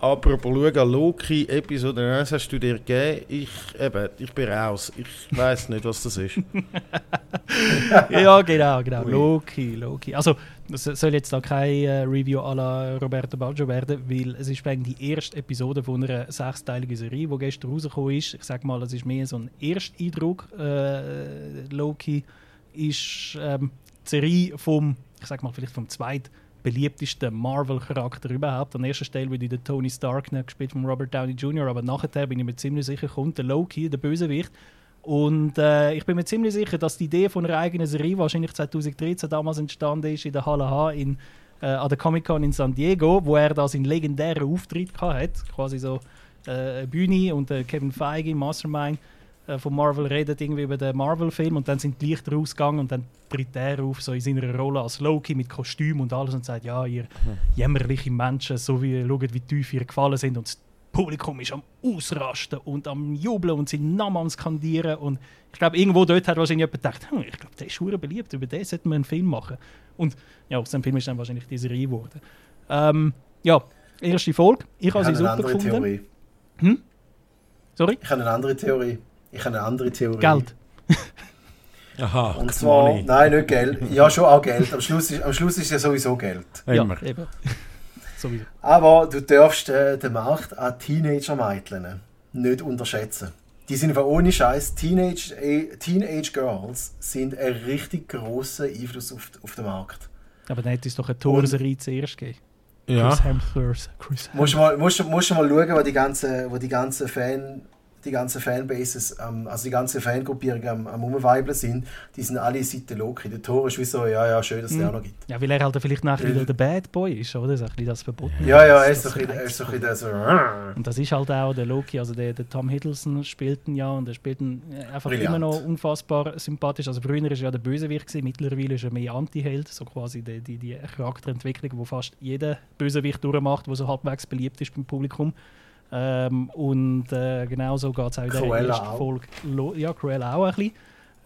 S1: Ah, apropos schauen, Loki Episode 1 hast du dir gegeben. Ich, eben, ich bin raus. Ich weiß nicht, was das ist.
S2: ja, genau, genau. Loki, Loki. Also, das soll jetzt da kein äh, Review à la Roberto Baggio werden, weil es ist die erste Episode von einer sechsteiligen Serie, die gestern rausgekommen ist. Ich sag mal, es ist mehr so ein Ersteindruck. Äh, Loki ist ähm, die Serie vom, ich sag mal, vielleicht vom zweiten Marvel-Charakter überhaupt. An erster Stelle würde der Tony Stark gespielt von Robert Downey Jr., aber nachher bin ich mir ziemlich sicher, kommt der Loki, der Bösewicht. Und äh, ich bin mir ziemlich sicher, dass die Idee von einer eigenen Serie wahrscheinlich 2013 damals entstanden ist in der Halle H in, äh, an der Comic Con in San Diego, wo er da seinen legendären Auftritt hatte, quasi so äh, Bühne und äh, Kevin Feige, Mastermind, äh, von Marvel redet irgendwie über den Marvel-Film und dann sind die Lichter ausgegangen und dann tritt er auf so in seiner Rolle als Loki mit Kostüm und alles und sagt, ja, ihr hm. jämmerliche Menschen, so wie schaut, wie tief ihr gefallen sind und das Publikum ist am Ausrasten und am Jubeln und seinen Namen am Skandieren und ich glaube, irgendwo dort hat wahrscheinlich jemand gedacht, hm, ich glaube, der ist schon beliebt, über den sollten wir einen Film machen. Und ja, aus dem Film ist dann wahrscheinlich die Serie geworden. Ähm, ja, erste Folge. Ich habe sie super gefunden. Theorie. Hm? Sorry?
S3: Ich habe eine andere Theorie. Ich habe eine andere Theorie.
S2: Geld.
S1: Aha,
S3: und zwar, money. nein, nicht Geld. Ja, schon auch Geld. Am Schluss ist, am Schluss ist ja sowieso Geld.
S2: Immer. Ja, eben.
S3: sowieso. Aber du darfst äh, den Markt an Teenager-Mädchen nicht unterschätzen. Die sind einfach ohne Scheiß. Teenage, äh, Teenage Girls sind ein richtig grosser Einfluss auf, auf den Markt.
S2: Aber dann hätte es doch eine Torserie zuerst gegeben.
S1: Ja.
S2: Chris Hemsworth. Chris
S3: Hemsworth. Musst, mal, musst, musst mal schauen, wo die ganzen, wo die ganzen Fan die ganzen Fanbases, ähm, also die ganze Fangruppierung am, am Umweibeln sind, die sind alle Seiten Loki. Der Tor ist wie so, ja, ja, schön, dass es mhm. den auch noch gibt.
S2: Ja, weil er halt vielleicht nachher wieder der Bad Boy ist, oder? So ein bisschen das Verboten.
S3: Ja, ja, er ist so ein bisschen so.
S2: Und das ist halt auch der Loki, also der, der Tom Hiddleston spielt ihn ja und er spielt ihn einfach Brilliant. immer noch unfassbar sympathisch. Also früher war er ja der Bösewicht, gewesen, mittlerweile ist er mehr Anti-Held, so quasi die, die, die Charakterentwicklung, die fast jeder Bösewicht durchmacht, der so halbwegs beliebt ist beim Publikum. Ähm, und äh, genauso geht es auch in der ersten Folge. Ja, Cruella auch ein bisschen.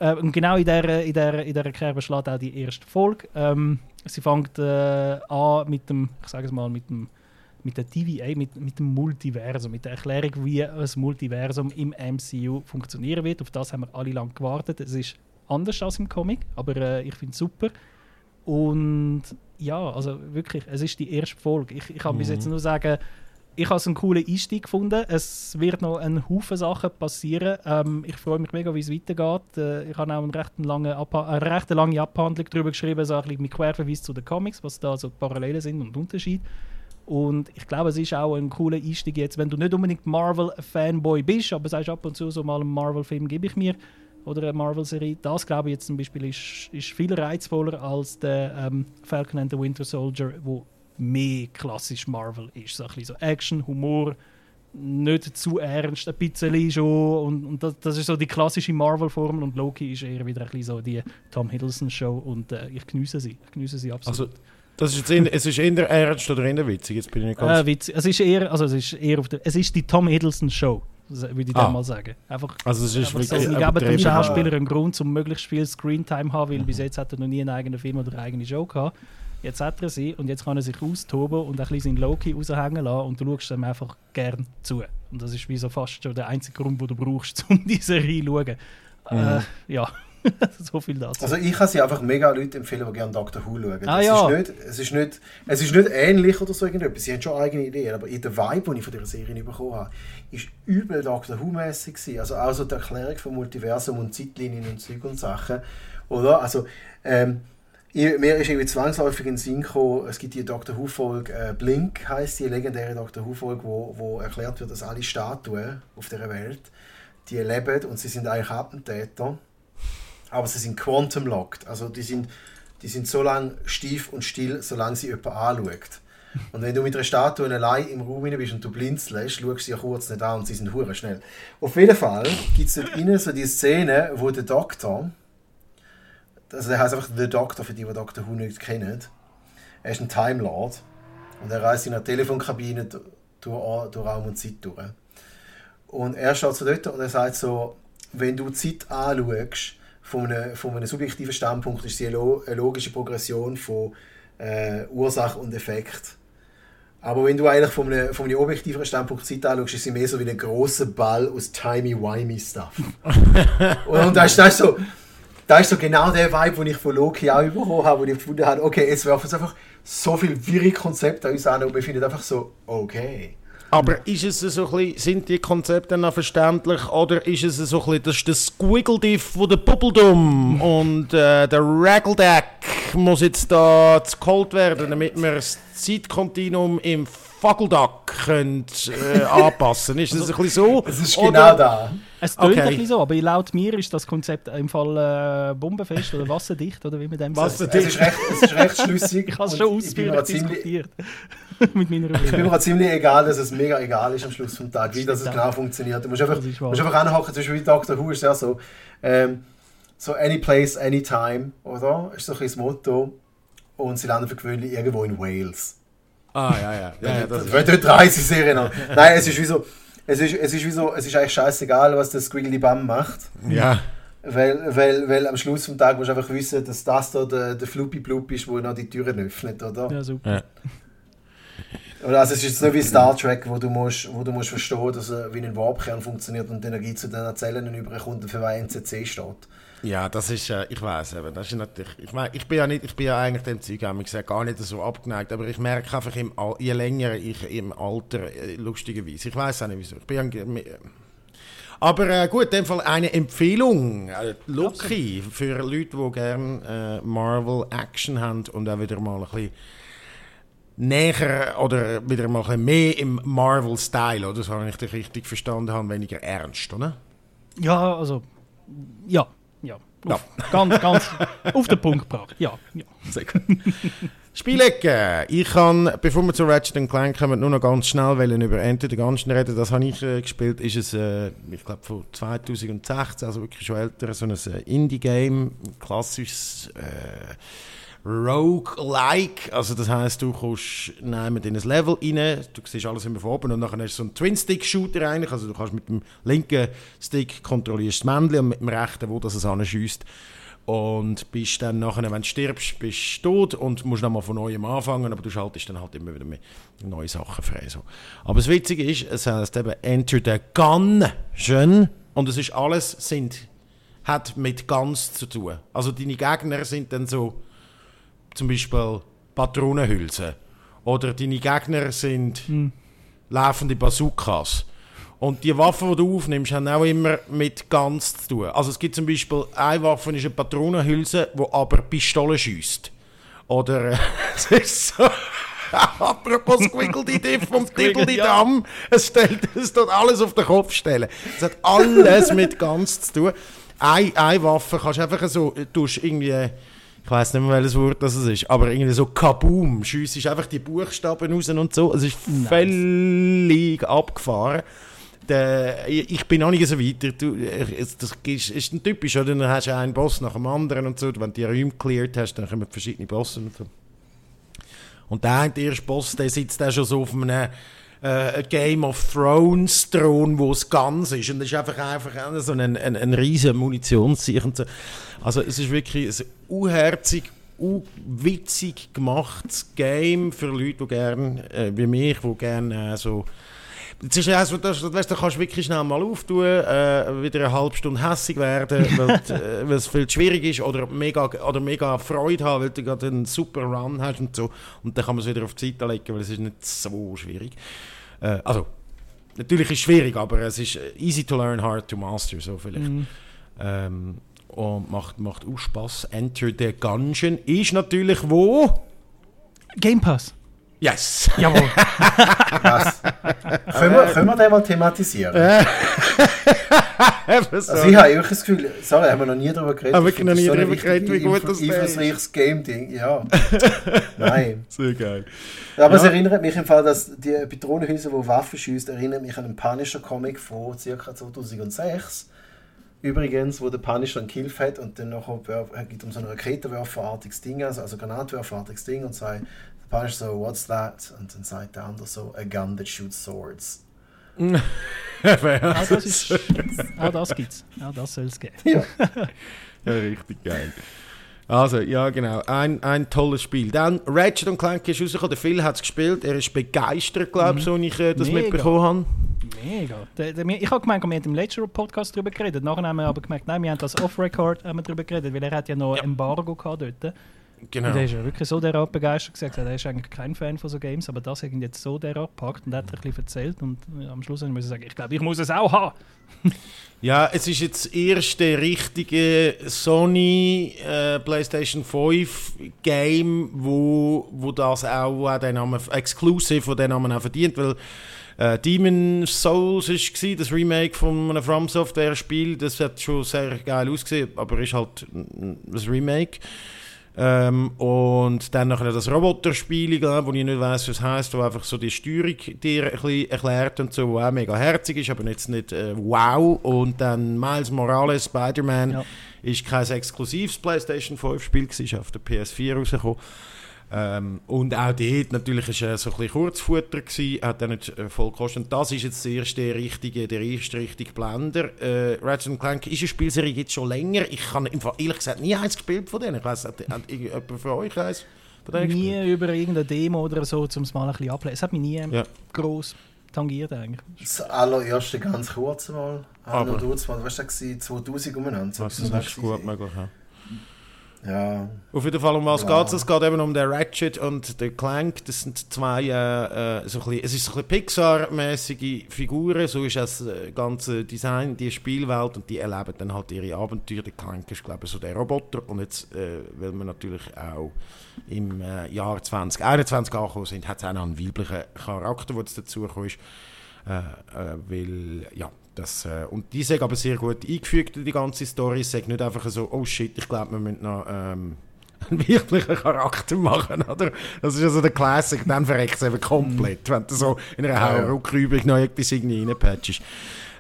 S2: Äh, und genau in dieser in der, in der Kerbe schlägt auch die erste Folge. Ähm, sie fängt äh, an mit dem, ich sage es mal, mit dem mit der TVA, mit, mit dem Multiversum, mit der Erklärung, wie das Multiversum im MCU funktionieren wird. Auf das haben wir alle lange gewartet. Es ist anders als im Comic, aber äh, ich finde es super. Und ja, also wirklich, es ist die erste Folge. Ich, ich kann mhm. bis jetzt nur sagen, ich habe es einen coolen Einstieg gefunden. Es wird noch ein Haufen Sachen passieren. Ähm, ich freue mich mega, wie es weitergeht. Äh, ich habe auch eine recht lange, eine recht lange Abhandlung darüber geschrieben, so ein bisschen mit Querverweis zu den Comics, was da so Parallelen sind und Unterschiede. Und ich glaube, es ist auch ein cooler Einstieg jetzt, wenn du nicht unbedingt Marvel-Fanboy bist, aber sagst ab und zu so mal einen Marvel-Film gebe ich mir, oder eine Marvel-Serie. Das glaube ich jetzt zum Beispiel ist, ist viel reizvoller als der ähm, Falcon and the Winter Soldier, wo mehr klassisch Marvel ist. So ein bisschen so Action, Humor, nicht zu ernst, ein bisschen schon. Und, und das, das, ist so die klassische Marvel-Formel. Und Loki ist eher wieder ein bisschen so die Tom Hiddleston-Show. Und äh, ich genieße sie. Ich genieße sie absolut.
S1: Also, das ist jetzt in, es ist eher ernst oder eher witzig? Jetzt bin ich nicht
S2: ganz... Äh, witzig. Es ist eher, also es ist eher auf der, es ist die Tom Hiddleston-Show würde ich ah. mal sagen. Einfach,
S1: also es ist
S2: wirklich so, ich gebe dem Schauspieler einen Grund, um möglichst viel Screentime zu haben, weil mhm. bis jetzt hat er noch nie einen eigenen Film oder eine eigene Show gehabt. Jetzt hat er sie und jetzt kann er sich austoben und ein bisschen seinen Loki raushängen lassen und du schaust ihm einfach gern zu. Und das ist wie so fast schon der einzige Grund, den du brauchst, um diese Serie zu schauen. Mhm. Äh, ja. so viel dazu.
S3: Also ich kann sie einfach mega Leute empfehlen, die gerne Doctor Who schauen.
S2: Ah, ja.
S3: ist nicht, es, ist nicht, es ist nicht ähnlich oder so irgendetwas. Sie haben schon eigene Ideen, aber in der Vibe, die ich von dieser Serie bekommen habe, ist übel Doctor Who-mäßig Also auch so die Erklärung vom Multiversum und Zeitlinien und Zeug und Sachen. Oder? Also, ähm, mir ist irgendwie zwangsläufig in den Sinn gekommen, es gibt die Doctor Who-Folge äh, Blink, heißt die legendäre Doctor Who-Folge, wo, wo erklärt wird, dass alle Statuen auf der Welt, die leben und sie sind eigentlich Attentäter, aber sie sind quantum-locked. Also die sind, die sind so lange stief und still, solange sie jemanden anschaut. Und wenn du mit einer Statue allein im Raum bist und du blinzelst, schaust du sie ja kurz nicht an und sie sind hure schnell. Auf jeden Fall gibt es dort innen so die Szene, wo der Doktor, also der heißt einfach The Doctor, für die, die Dr. Who nicht kennen, er ist ein Time Lord und er reist in einer Telefonkabine durch, durch Raum und Zeit durch. Und er steht so dort und er sagt so, wenn du Zeit anschaust, von einem, von einem subjektiven Standpunkt ist sie eine, logische Progression von äh, Ursache und Effekt. Aber wenn du eigentlich von einem, von einem objektiveren Standpunkt Zeit anschaust, ist sie mehr so wie ein großer Ball aus timey-wimey-Stuff. und, und das, das, ist so, das ist so genau der Vibe, den ich von Loki auch bekommen habe, wo ich gefunden habe, okay, jetzt werfen einfach so viele wirre Konzepte an uns an und wir finden einfach so, okay.
S1: Aber ist es so ein bisschen, sind die Konzepte noch verständlich oder ist es so ein bisschen, das ist das Squiggle-Diff von der Bubbledum und äh, der Raggledeck muss jetzt da zu kalt werden, damit wir das Zeitkontinuum im Fageldack könnt, äh, anpassen. Ist das ein bisschen so?
S3: Es ist genau oder? da.
S2: Es klingt okay. ein bisschen so, aber laut mir ist das Konzept im Fall äh, bombenfest oder wasserdicht oder wie man dem
S3: sagt. Es ist recht, es ist recht schlüssig.
S2: ich habe es schon ausführlich diskutiert.
S3: mit meiner Ich bin mir ziemlich egal, dass es mega egal ist am Schluss des Tages, wie das es genau funktioniert. Du musst einfach, musst einfach anhocken, zum Beispiel wie Dr. Who ist ja so, ähm, so any place, anytime, oder? Ist so ein bisschen das Motto. Und sie landen für gewöhnlich irgendwo in Wales.
S1: Ah, ja, ja. ja, ja
S3: das Wenn dort 30 Serien haben. Nein, es ist wie so, es ist, es ist wie so, es ist eigentlich scheißegal, was der Squiggly Bum macht.
S1: Ja.
S3: Weil, weil, weil am Schluss des Tages musst du einfach wissen, dass das da der, der Floopy Bloop ist, der noch die Türen öffnet, oder?
S2: Ja, super. Ja.
S3: Also es ist jetzt nicht wie Star Trek, wo du musst, wo du musst verstehen, dass er wie ein Warpkern funktioniert und die Energie zu den Zellen überkommt und für ein NCC steht.
S1: Ja, das ist, äh, ich weiß eben, das ist natürlich, ich meine, ich bin ja nicht, ich bin ja eigentlich dem Zeug, ich gesagt, gar nicht so abgeneigt, aber ich merke einfach, im, je länger ich im Alter, äh, lustigerweise, ich weiß auch nicht wieso, ich bin ja, aber äh, gut, in dem Fall eine Empfehlung, äh, Loki, für Leute, die gerne äh, Marvel Action haben und auch wieder mal ein bisschen näher oder wieder mal ein mehr im Marvel-Style, oder? So habe ich dich richtig verstanden habe, weniger ernst, oder?
S2: Ja, also, ja, ja. Auf. Ganz, ganz auf den Punkt gebracht. Ja, ja.
S1: Sehr gut. Spielecke. Ich kann, bevor wir zu Ratchet Clank kommen, nur noch ganz schnell über Enter the Gungeon reden. Das habe ich äh, gespielt. Ist es, äh, ich glaube, von 2016, also wirklich schon älter, so ein äh, Indie-Game, klassisches äh, Rogue-like. Also das heisst, du kommst in ein Level rein, du siehst alles immer von oben und dann hast du so einen Twin-Stick-Shooter eigentlich. Also du kannst mit dem linken Stick kontrollierst das Männchen und mit dem rechten, wo das es anschießt. Und bist dann nachher, wenn du stirbst, bist du tot und musst nochmal von neuem anfangen, aber du schaltest dann halt immer wieder neue Sachen frei. So. Aber das Witzige ist, es heißt eben Enter the Gungeon und es ist alles, sind, hat mit Guns zu tun. Also deine Gegner sind dann so zum Beispiel Patronenhülsen. Oder deine Gegner sind hm. laufende Bazookas. Und die Waffen, die du aufnimmst, haben auch immer mit ganz zu tun. Also es gibt zum Beispiel, eine Waffe ist eine Patronenhülse, die aber Pistolen schießt. Oder äh, es ist so... Apropos Squiggle-Diff vom Tibbledidam, ja. es, stellt, es tut alles auf den Kopf stellen. Es hat alles mit ganz zu tun. eine, eine Waffe kannst du einfach so, du irgendwie, ich weiß nicht mehr, welches Wort das ist, aber irgendwie so Kaboom, schiessest einfach die Buchstaben raus und so. Es ist nice. völlig abgefahren. Der, ich bin noch nicht so weit. Du, das ist, ist ein typisch, oder? Dann hast du einen Boss nach dem anderen und so. Wenn du die Räume cleared hast, dann kommen verschiedene Bosse und so. Und der, der erste Boss, der sitzt da schon so auf einem äh, Game of Thrones Thron, wo es ganz ist. Und das ist einfach, einfach so ein, ein, ein riesen Munitionssicher. So. Also es ist wirklich ein unherzig, witzig gemachtes Game für Leute, die gerne, äh, wie mich, die gerne äh, so das ist ja so, das, weißt, da kannst du wirklich schnell mal auftun, äh, wieder eine halbe Stunde hässig werden, weil äh, es viel schwierig ist oder mega, oder mega Freude haben, weil du gerade einen super Run hast und so. Und dann kann man es wieder auf die Seite legen, weil es ist nicht so schwierig. Äh, also, natürlich ist es schwierig, aber es ist easy to learn, hard to master, so vielleicht. Mhm. Ähm, und macht, macht auch Spaß. Enter the Gungeon ist natürlich wo?
S2: Game Pass.
S1: Yes!
S2: Jawohl.
S3: Was? können, wir, können wir den mal thematisieren? also ich habe wirklich das Gefühl, sorry, haben wir noch nie darüber geredet.
S1: Haben wir noch nie so darüber geredet, wie gut das
S3: ist. Einflussreiches Game-Ding, ja. Nein.
S1: Sehr geil.
S3: Aber ja. es erinnert mich im Fall, dass die Patronenhäuser, die Waffen schießt, erinnert mich an einen Punisher-Comic von ca. 2006. Übrigens, wo der Punisher einen Kill hat und dann noch geht um so ein Raketenwerferartiges Ding, also, also Granatwerferartiges Ding und sagt, Punisher so, what's that? Und dann sagt der andere so, a gun that shoots swords.
S2: auch das, ist, auch das gibt's. Auch das soll es geben.
S1: Ja. ja, richtig geil. Also, ja, genau. Ein, ein tolles Spiel. Dann Ratchet Clank ist rausgekommen. Der Phil hat es gespielt. Er ist begeistert, glaube ich, mhm. so ich äh, das Mega. mitbekommen habe.
S2: Mega. Der, der, ich habe gemeint, wir haben im letzten Podcast darüber geredet. Nachher haben wir aber gemerkt, nein, wir haben das off-record darüber geredet, weil er hat ja noch ja. Embargo gehabt dort.
S1: Genau. Und
S2: er ist ja wirklich so derart begeistert gesagt, er ist eigentlich kein Fan von so Games, aber das hat ihn jetzt so derart gepackt und hat er ein bisschen erzählt und ja, am Schluss muss ich sagen, ich glaube, ich muss es auch haben.
S1: ja, es ist jetzt das erste richtige Sony äh, PlayStation 5 Game, wo, wo das auch, wo den Namen Exclusive, wo den Namen auch verdient, weil äh, Demon Souls war das Remake von einem From Software Spiel, das hat schon sehr geil ausgesehen, aber ist halt ein Remake. Ähm, und dann noch das Roboterspiel, wo ich nicht weiß, was heißt, wo einfach so die Steuerung dir ein bisschen erklärt und so, wo auch mega herzig ist, aber jetzt nicht äh, wow. Und dann Miles Morales, Spider-Man, ja. ist kein exklusives PlayStation 5 Spiel, ist auf der PS4 rausgekommen. Ähm, und auch dort natürlich ist er so ein bisschen Kurzfutter gewesen, hat dann nicht äh, voll gekostet. Und das ist jetzt der erste richtige, der erste richtige Blender. Äh, Ratchet Clank ist eine Spielserie jetzt schon länger. Ich habe ehrlich gesagt nie eins gespielt von denen. Ich weiß, hat, hat jemand von euch eins
S2: von denen Nie gespielt? über irgendeine Demo oder so, um es mal ein bisschen abzulesen. Es hat mich nie ja. gross tangiert eigentlich.
S3: Das allererste ganz kurz mal. Aber, du, was war das 2000 umeinander?
S1: Das ist gut möglich, ja.
S3: Ja.
S1: Auf jeden Fall, um was ja. geht es? Es geht eben um den Ratchet und den Clank. Das sind zwei, äh, äh so ein bisschen, es ist so ein Pixar-mäßige Figuren. So ist das äh, ganze Design, die Spielwelt und die erleben dann halt ihre Abenteuer. Der Clank ist, glaube ich, so der Roboter. Und jetzt, äh, weil wir natürlich auch im äh, Jahr 2021 angekommen sind, hat es auch noch einen weiblichen Charakter, der dazu ist. Äh, äh, weil, ja, das, äh, und die sind aber sehr gut eingefügt in die ganze Story. Es nicht einfach so, oh shit, ich glaube, wir müssen noch ähm, einen wirklichen Charakter machen, oder? Das ist also der Classic, dann verreckt es eben komplett, wenn du so in einer ja, Rückübung noch etwas irgendwie reinpatchst.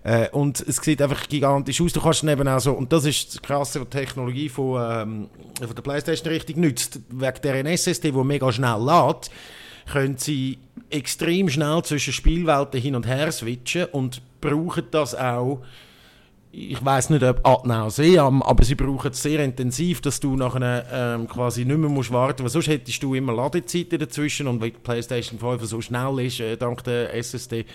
S1: Äh, und es sieht einfach gigantisch aus. Du kannst eben auch so, und das ist das Krasse, was die Technologie von, ähm, von der Playstation richtig nützt, wegen der SSD, die mega schnell lädt, können sie extrem schnell zwischen Spielwelten hin und her switchen und brauchen das auch. Ich weiß nicht, ob ad nauseam, aber sie brauchen es sehr intensiv, dass du nachher ähm, quasi nicht mehr musst warten musst. Sonst hättest du immer Ladezeiten dazwischen und weil die PlayStation 5 so schnell ist, äh, dank der SSD,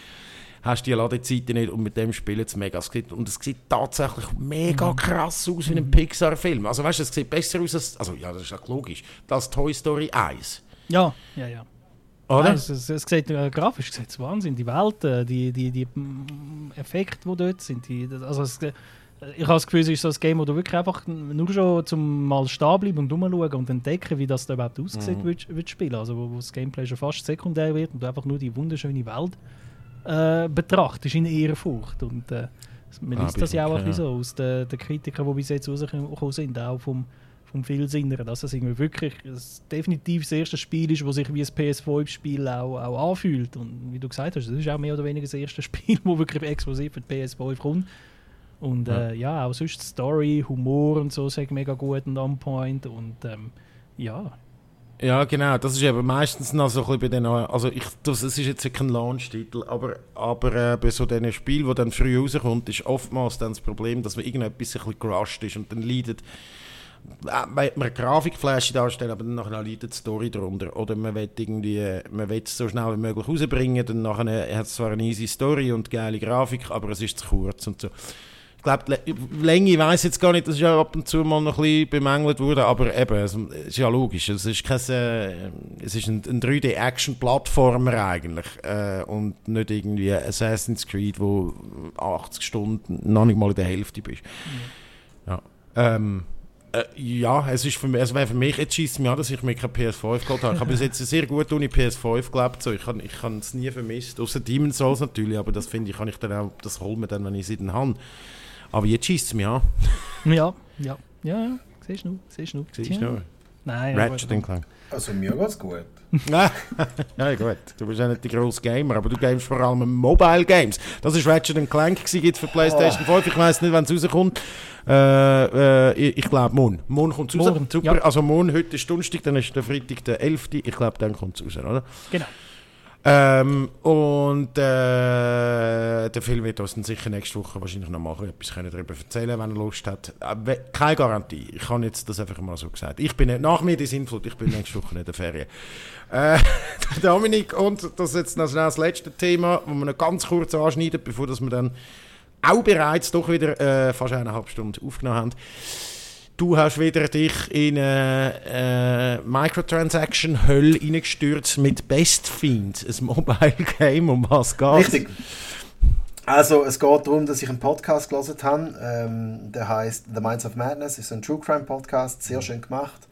S1: hast du die Ladezeiten nicht und mit dem spielen es mega. Und es sieht tatsächlich mega mhm. krass aus wie ein. Pixar-Film. Also weißt du, es sieht besser aus als, also ja, das ist auch logisch, als Toy Story 1.
S2: Ja, ja, ja. Oder? Es, es, es sieht, äh, grafisch sieht Wahnsinn. Die Welt, äh, die, die, die Effekte, die dort sind. Die, also es, äh, ich habe das Gefühl, es ist so ein Game, wo du wirklich einfach nur schon zum mal stehen bleiben und rumschauen und entdecken, wie das da überhaupt aussieht, mhm. willst, willst spielen. Also wo, wo, das Gameplay schon fast sekundär wird und du einfach nur die wunderschöne Welt äh, betrachtest in Ehrfurcht. Und äh, Man liest das ja auch ein bisschen so aus den, den Kritikern, die bis jetzt rausgekommen sind, auch vom, vom viel Sinneren, dass es irgendwie wirklich das definitiv das erste Spiel ist, das sich wie ein PS5-Spiel auch, auch anfühlt. Und wie du gesagt hast, das ist auch mehr oder weniger das erste Spiel, das wirklich exklusiv für die PS5 kommt. Und ja, äh, ja auch sonst Story, Humor und so sind mega gut und on point. Und ähm, ja,
S1: ja, genau. Das ist eben meistens noch so ein bisschen bei den also ich, das, ist jetzt kein Launch-Titel, aber, aber äh, bei so diesen Spielen, die dann früh rauskommt, ist oftmals dann das Problem, dass man irgendetwas ein bisschen gerusht ist und dann leidet äh, man eine Grafikfläche darstellen, aber dann nachher leidet die Story darunter. Oder man will irgendwie, man will es so schnell wie möglich rausbringen, dann nachher hat es zwar eine easy Story und geile Grafik, aber es ist zu kurz und so ich glaube, Länge, ich weiß jetzt gar nicht, das ist ja ab und zu mal noch ein bisschen bemängelt worden, aber eben, es ist ja logisch, es ist, kein, äh, es ist ein, ein 3D-Action-Plattformer eigentlich äh, und nicht irgendwie Assassin's Creed, wo 80 Stunden noch nicht mal in der Hälfte bist. Mhm. Ja. Ähm, äh, ja, es ist für mich, also für mich, jetzt schießt mir an, dass ich mir keine PS5 geholt habe. Ich habe bis jetzt sehr gut ohne PS5 gelebt, so. ich habe ich es nie vermisst, außer Demon's Souls natürlich, aber das finde ich, kann ich dann auch, das holen wir dann, wenn ich sie dann habe. Aber jetzt schießt es mich an.
S2: ja, ja, ja, ja. Siehst du, siehst du.
S1: Siehst du?
S2: Nein,
S1: Ratchet Clank.
S3: Also mir geht's gut.
S1: Ja, gut. Du bist ja nicht der grosse Gamer, aber du gamest vor allem Mobile Games. Das ist Ratchet Clank gibt für PlayStation oh. 5. Ich weiß nicht, wann es rauskommt. Äh, äh, ich, glaube, morgen. Morgen kommt es raus. Super. Ja. Also morgen, heute ist Donnerstag, dann ist der Freitag der 11. Ich glaube, dann kommt es raus, oder?
S2: Genau.
S1: Ähm, und äh, der Film wird uns dann sicher nächste Woche wahrscheinlich noch mal etwas darüber erzählen wenn er Lust hat. Aber keine Garantie. Ich habe jetzt das einfach mal so gesagt. Ich bin nicht, nach mir die Sinnflut, ich bin nächste Woche in der Ferien. Äh, Dominik, und das ist jetzt noch das letzte Thema, das wir noch ganz kurz anschneiden, bevor wir dann auch bereits doch wieder äh, fast eineinhalb Stunden aufgenommen haben. Du hast wieder dich in eine äh, Microtransaction-Hölle reingestürzt mit Best Fiend, ein Mobile-Game. Um was geht
S3: Richtig. Also, es geht darum, dass ich einen Podcast gelesen habe. Ähm, der heißt The Minds of Madness. Ist ein True Crime Podcast, sehr schön gemacht.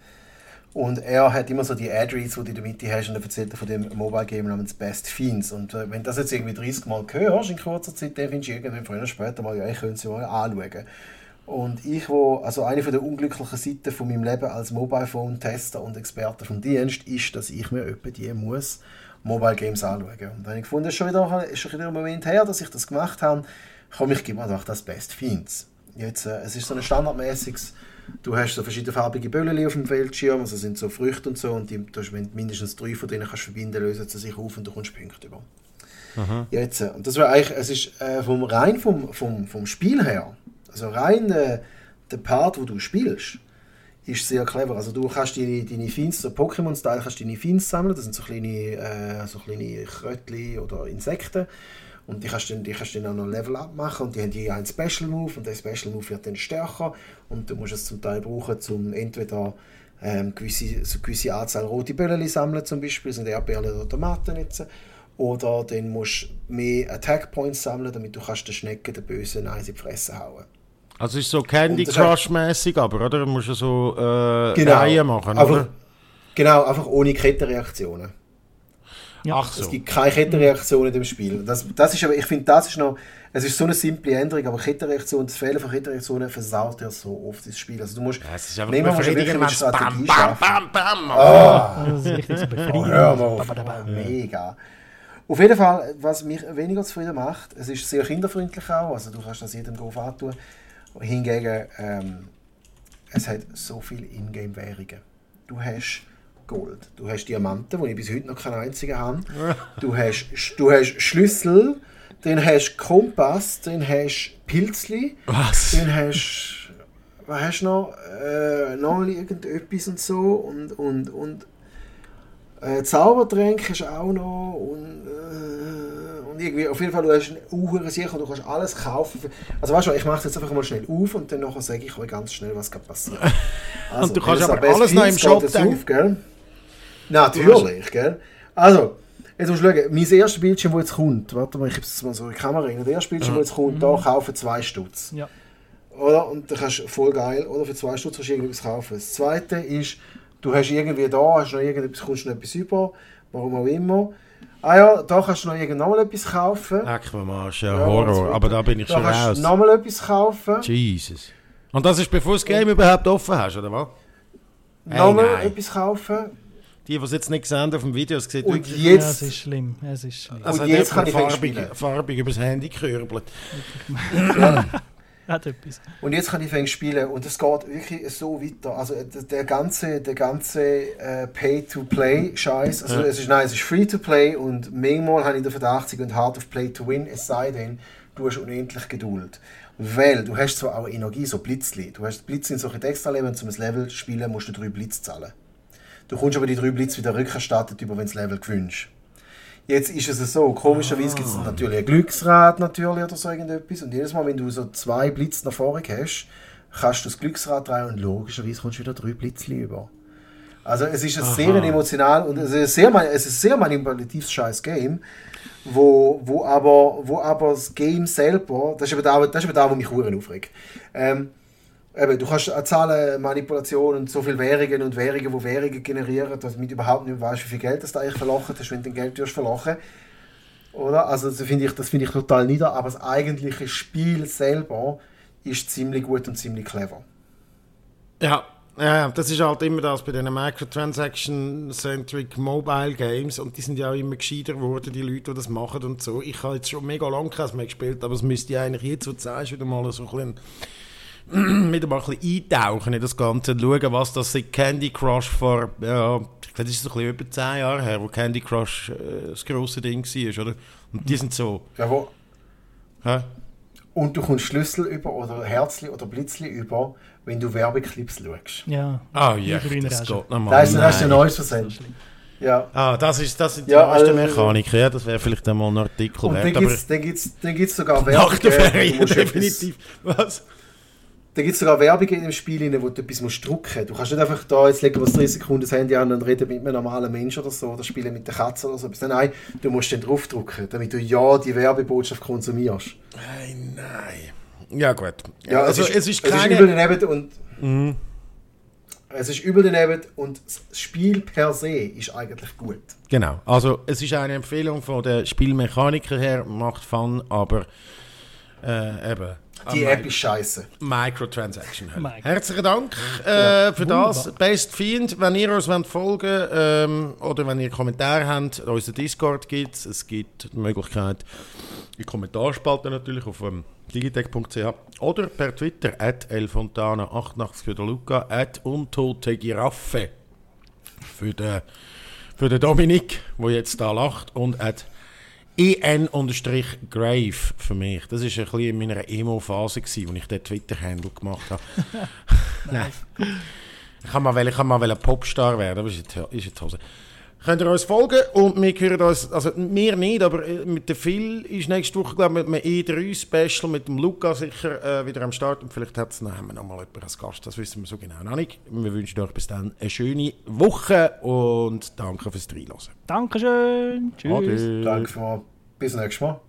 S3: Und er hat immer so die Ad-Reads, die du in der Mitte hast, und er erzählt von dem Mobile-Game namens Best Fiends. Und äh, wenn du das jetzt irgendwie 30 Mal hörst in kurzer Zeit, dann findest du irgendwann früher oder später mal, ja, ich könnte es ja mal anschauen. Und ich, wo, also eine von der unglücklichen Seiten von meinem Leben als Mobile Phone Tester und Experte vom Dienst ist, dass ich mir etwa die muss Mobile Games anschauen. Und dann habe ich gefunden, schon wieder, ist schon wieder ein Moment her, dass ich das gemacht habe. Komm, ich gebe mir doch das Best Fiends. Jetzt, äh, es ist so ein standardmäßiges, du hast so verschiedene farbige Böllen auf dem Bildschirm, also sind so Früchte und so, und die, du hast, wenn du mindestens drei von denen kannst verbinden, lösen sie sich auf und du kommst Punkte über. Aha. Jetzt, äh, und das war eigentlich, es ist äh, vom, rein vom, vom, vom Spiel her, also rein äh, der Part, wo du spielst, ist sehr clever. Also du kannst deine, deine Fins, so Pokémon-Style, kannst deine Fins sammeln. Das sind so kleine, äh, so kleine Krötchen oder Insekten. Und die kannst du dann, die kannst dann auch noch Level up machen und die haben je einen Special Move und der Special Move wird dann stärker und du musst es zum Teil brauchen, um entweder ähm, gewisse, so gewisse Anzahl rote Böllen sammeln zum Beispiel, sind Erdbeeren oder Tomaten jetzt. Oder dann musst du mehr Attack Points sammeln, damit du kannst den Schnecken, den Bösen, eins in die Fresse hauen
S1: also ist so Candy Crush-mäßig, aber oder? Du musst ja so äh, genau, Reihen machen,
S3: einfach, oder? Genau, einfach ohne Kettenreaktionen.
S1: Ja. Ach so.
S3: Es gibt keine Kettenreaktionen in dem Spiel. Das, das ist aber, ich finde, das ist noch, es ist so eine simple Änderung, aber Kettenreaktionen, das Fehlen von Kettenreaktionen versaut ja so oft das Spiel. Also du musst,
S1: ja, es ist einfach nehmen wir mit Strategie
S3: bam, bam, bam, bam. Oh. Das ist richtig so. Oh, hör mal auf. Mega. Auf jeden Fall, was mich weniger zufrieden macht, es ist sehr kinderfreundlich auch, also du kannst das jedem drauf antun. Hingegen, ähm, es hat so viele Ingame-Währungen. Du hast Gold, du hast Diamanten, die ich bis heute noch keinen einzigen habe. Du hast, du hast Schlüssel, dann hast Kompass, dann hast Pilzli,
S1: Was?
S3: dann hast was hast du noch? Äh, noch irgendetwas und so und, und, und äh, Zaubertränke hast du auch noch und äh, irgendwie, auf jeden Fall, du hast eine sicher und du kannst alles kaufen. Also weißt du, ich mache es jetzt einfach mal schnell auf und dann sage ich euch ganz schnell, was gerade passiert.
S1: Also, und du kannst aber alles noch im Shop
S3: auf, gell? Natürlich, gell? Also, jetzt musst du schauen, mein erstes Bildschirm, das jetzt kommt, warte mal, ich habe es mal so in die Kamera rein, der erste Bildschirm, der jetzt kommt, mhm. da kaufen zwei Stutz.
S2: Ja.
S3: Oder? Und da kannst du voll geil, oder? Für zwei Stutz kannst du irgendwas kaufen. Das zweite ist, du hast irgendwie da, hast noch irgendetwas, kommst noch etwas über, warum auch immer. Ah ja, da kannst du noch irgendwann mal etwas kaufen.
S1: Leck mir Marsch, ja, Horror. Aber da bin ich
S3: da
S1: schon
S3: kannst
S1: raus.
S3: du noch mal etwas kaufen.
S1: Jesus. Und das ist bevor das Game überhaupt offen hast, oder was? Hey,
S3: Nochmal
S1: nein.
S3: etwas kaufen.
S1: Die, die es jetzt nicht gesehen haben auf dem Video, es sieht
S3: Und
S1: wirklich
S2: Ja, es
S3: jetzt,
S2: ist schlimm. Es ist schlimm.
S1: als
S3: und jetzt kann ich
S1: farbig, farbig übers Handy gekürbelt.
S2: Hat etwas.
S3: und jetzt kann ich fängt spielen und es geht wirklich so weiter. Also äh, der, der ganze, der ganze äh, Pay-to-Play-Scheiß, also
S1: Ja.
S3: es ist nein, es ist Free-to-Play und manchmal habe ich den Verdacht, sie gehen hart auf Play-to-Win, es sei denn, du hast unendlich Geduld. Weil du hast zwar auch Energie, so Blitzli. Du hast Blitz in solche Extra-Leben, um ein Level zu spielen, musst du drei Blitz zahlen. Du kommst aber die drei Blitz wieder rückerstattet über, wenn du das Level gewünscht. Jetzt ist es so, komischerweise gibt es natürlich ein Glücksrad natürlich oder so irgendetwas und jedes Mal, wenn du so zwei Blitze nach vorne hast, kannst du das Glücksrad drehen und logischerweise kommst du wieder drei Blitzli über. Also es ist ein sehr emotional und es ist ein sehr, es ist sehr manipulatives scheiß Game, wo, wo, aber, wo aber das Game selber, das ist eben da, das ist eben da wo mich Huren aufregt. Ähm, Eben, du kannst auch Zahlen, Manipulation und so viele Währungen und Währungen, die Währungen generieren, dass du überhaupt nicht weißt, wie viel Geld das du eigentlich verlochen hast, wenn du dein Geld verlochen. Oder? Also das finde ich, das finde ich total nieder, aber das eigentliche Spiel selber ist ziemlich gut und ziemlich clever.
S1: Ja, ja, das ist halt immer das bei diesen Microtransaction-centric Mobile Games und die sind ja auch immer gescheiter geworden, die Leute, die das machen und so. Ich habe jetzt schon mega lange keins mehr gespielt, aber es müsste ja eigentlich jetzt, wo du sagst, wieder mal so ein bisschen, wieder mal ein bisschen eintauchen in das Ganze und schauen, was das seit Candy Crush vor, ja, ich glaube, das ist so ein bisschen über 10 Jahre her, wo Candy Crush äh, das grosse Ding war, oder? Und die sind so,
S3: Ja, wo,
S1: hä?
S3: und du kommst Schlüssel über oder Herzli oder Blitzli über, wenn du Werbeclips schaust.
S2: Ja.
S1: Ah ja,
S2: Wie früher
S1: das geht nochmal.
S3: Das ist, das ist ein neues Versend. Ja.
S1: Ah, das, ist, das sind die
S3: Ja,
S1: neuesten
S3: also-
S1: Mechaniken. Ja, das wäre vielleicht einmal ein Artikel
S3: Und dann
S1: wert.
S3: gibt es dann gibt's, dann gibt's sogar
S1: nach
S3: Werbung.
S1: der
S3: äh,
S1: Ferien definitiv. Was?
S3: Da gibt es sogar Werbung in dem Spiel, rein, wo du etwas musst drücken musst. Du kannst nicht einfach da, jetzt legen wir das 30 Sekunden das Handy an und reden mit einem normalen Menschen oder so, oder spielen mit der Katze oder so. Nein, du musst dann draufdrücken, damit du ja die Werbebotschaft konsumierst.
S1: Nein, nein. Ja, gut.
S3: Ja,
S1: also, es ist,
S3: es
S1: keine.
S3: ist übel daneben und... Es ist übel daneben und das Spiel per se ist eigentlich gut.
S1: genau. Also, es ist eine Empfehlung von der Spielmechaniker her, macht Fun, aber äh, eben.
S3: Die
S1: am
S3: App ist scheiße.
S1: Microtransaction. Hölle.
S2: Micro.
S1: Herzlichen Dank äh, für das.
S2: wunderbar.
S1: Best Fiend, wenn ihr uns wollt folgen ähm, oder wenn ihr Kommentare habt, unseren Discord gibt es. Es gibt die Möglichkeit, in Kommentarspalten natürlich auf ähm, digitech.ch oder per Twitter at elfontana88 für den Luca, at untote Giraffe für den, für den Dominik, der jetzt da lacht und at en-grave für mich. Das war ein bisschen in meiner Emo-Phase, wo ich den Twitter-Handle gemacht habe. Nein. Ich kann mal, ich kann mal Popstar werden, aber ist die- ist die Hose. Könnt ihr uns folgen? Und wir hören uns, also wir nicht, aber äh, mit dem Phil ist nächste Woche, glaube ich, mit einem E3-Special mit dem Luca sicher äh, wieder am Start. Und vielleicht hat's, dann haben wir nochmal jemanden als Gast. Das wissen wir so genau noch nicht. Wir wünschen euch bis dann eine schöne Woche und danke fürs Reinhören.
S2: Dankeschön. Tschüss.
S1: Ade.
S3: Danke mal. Bis nächstes Mal.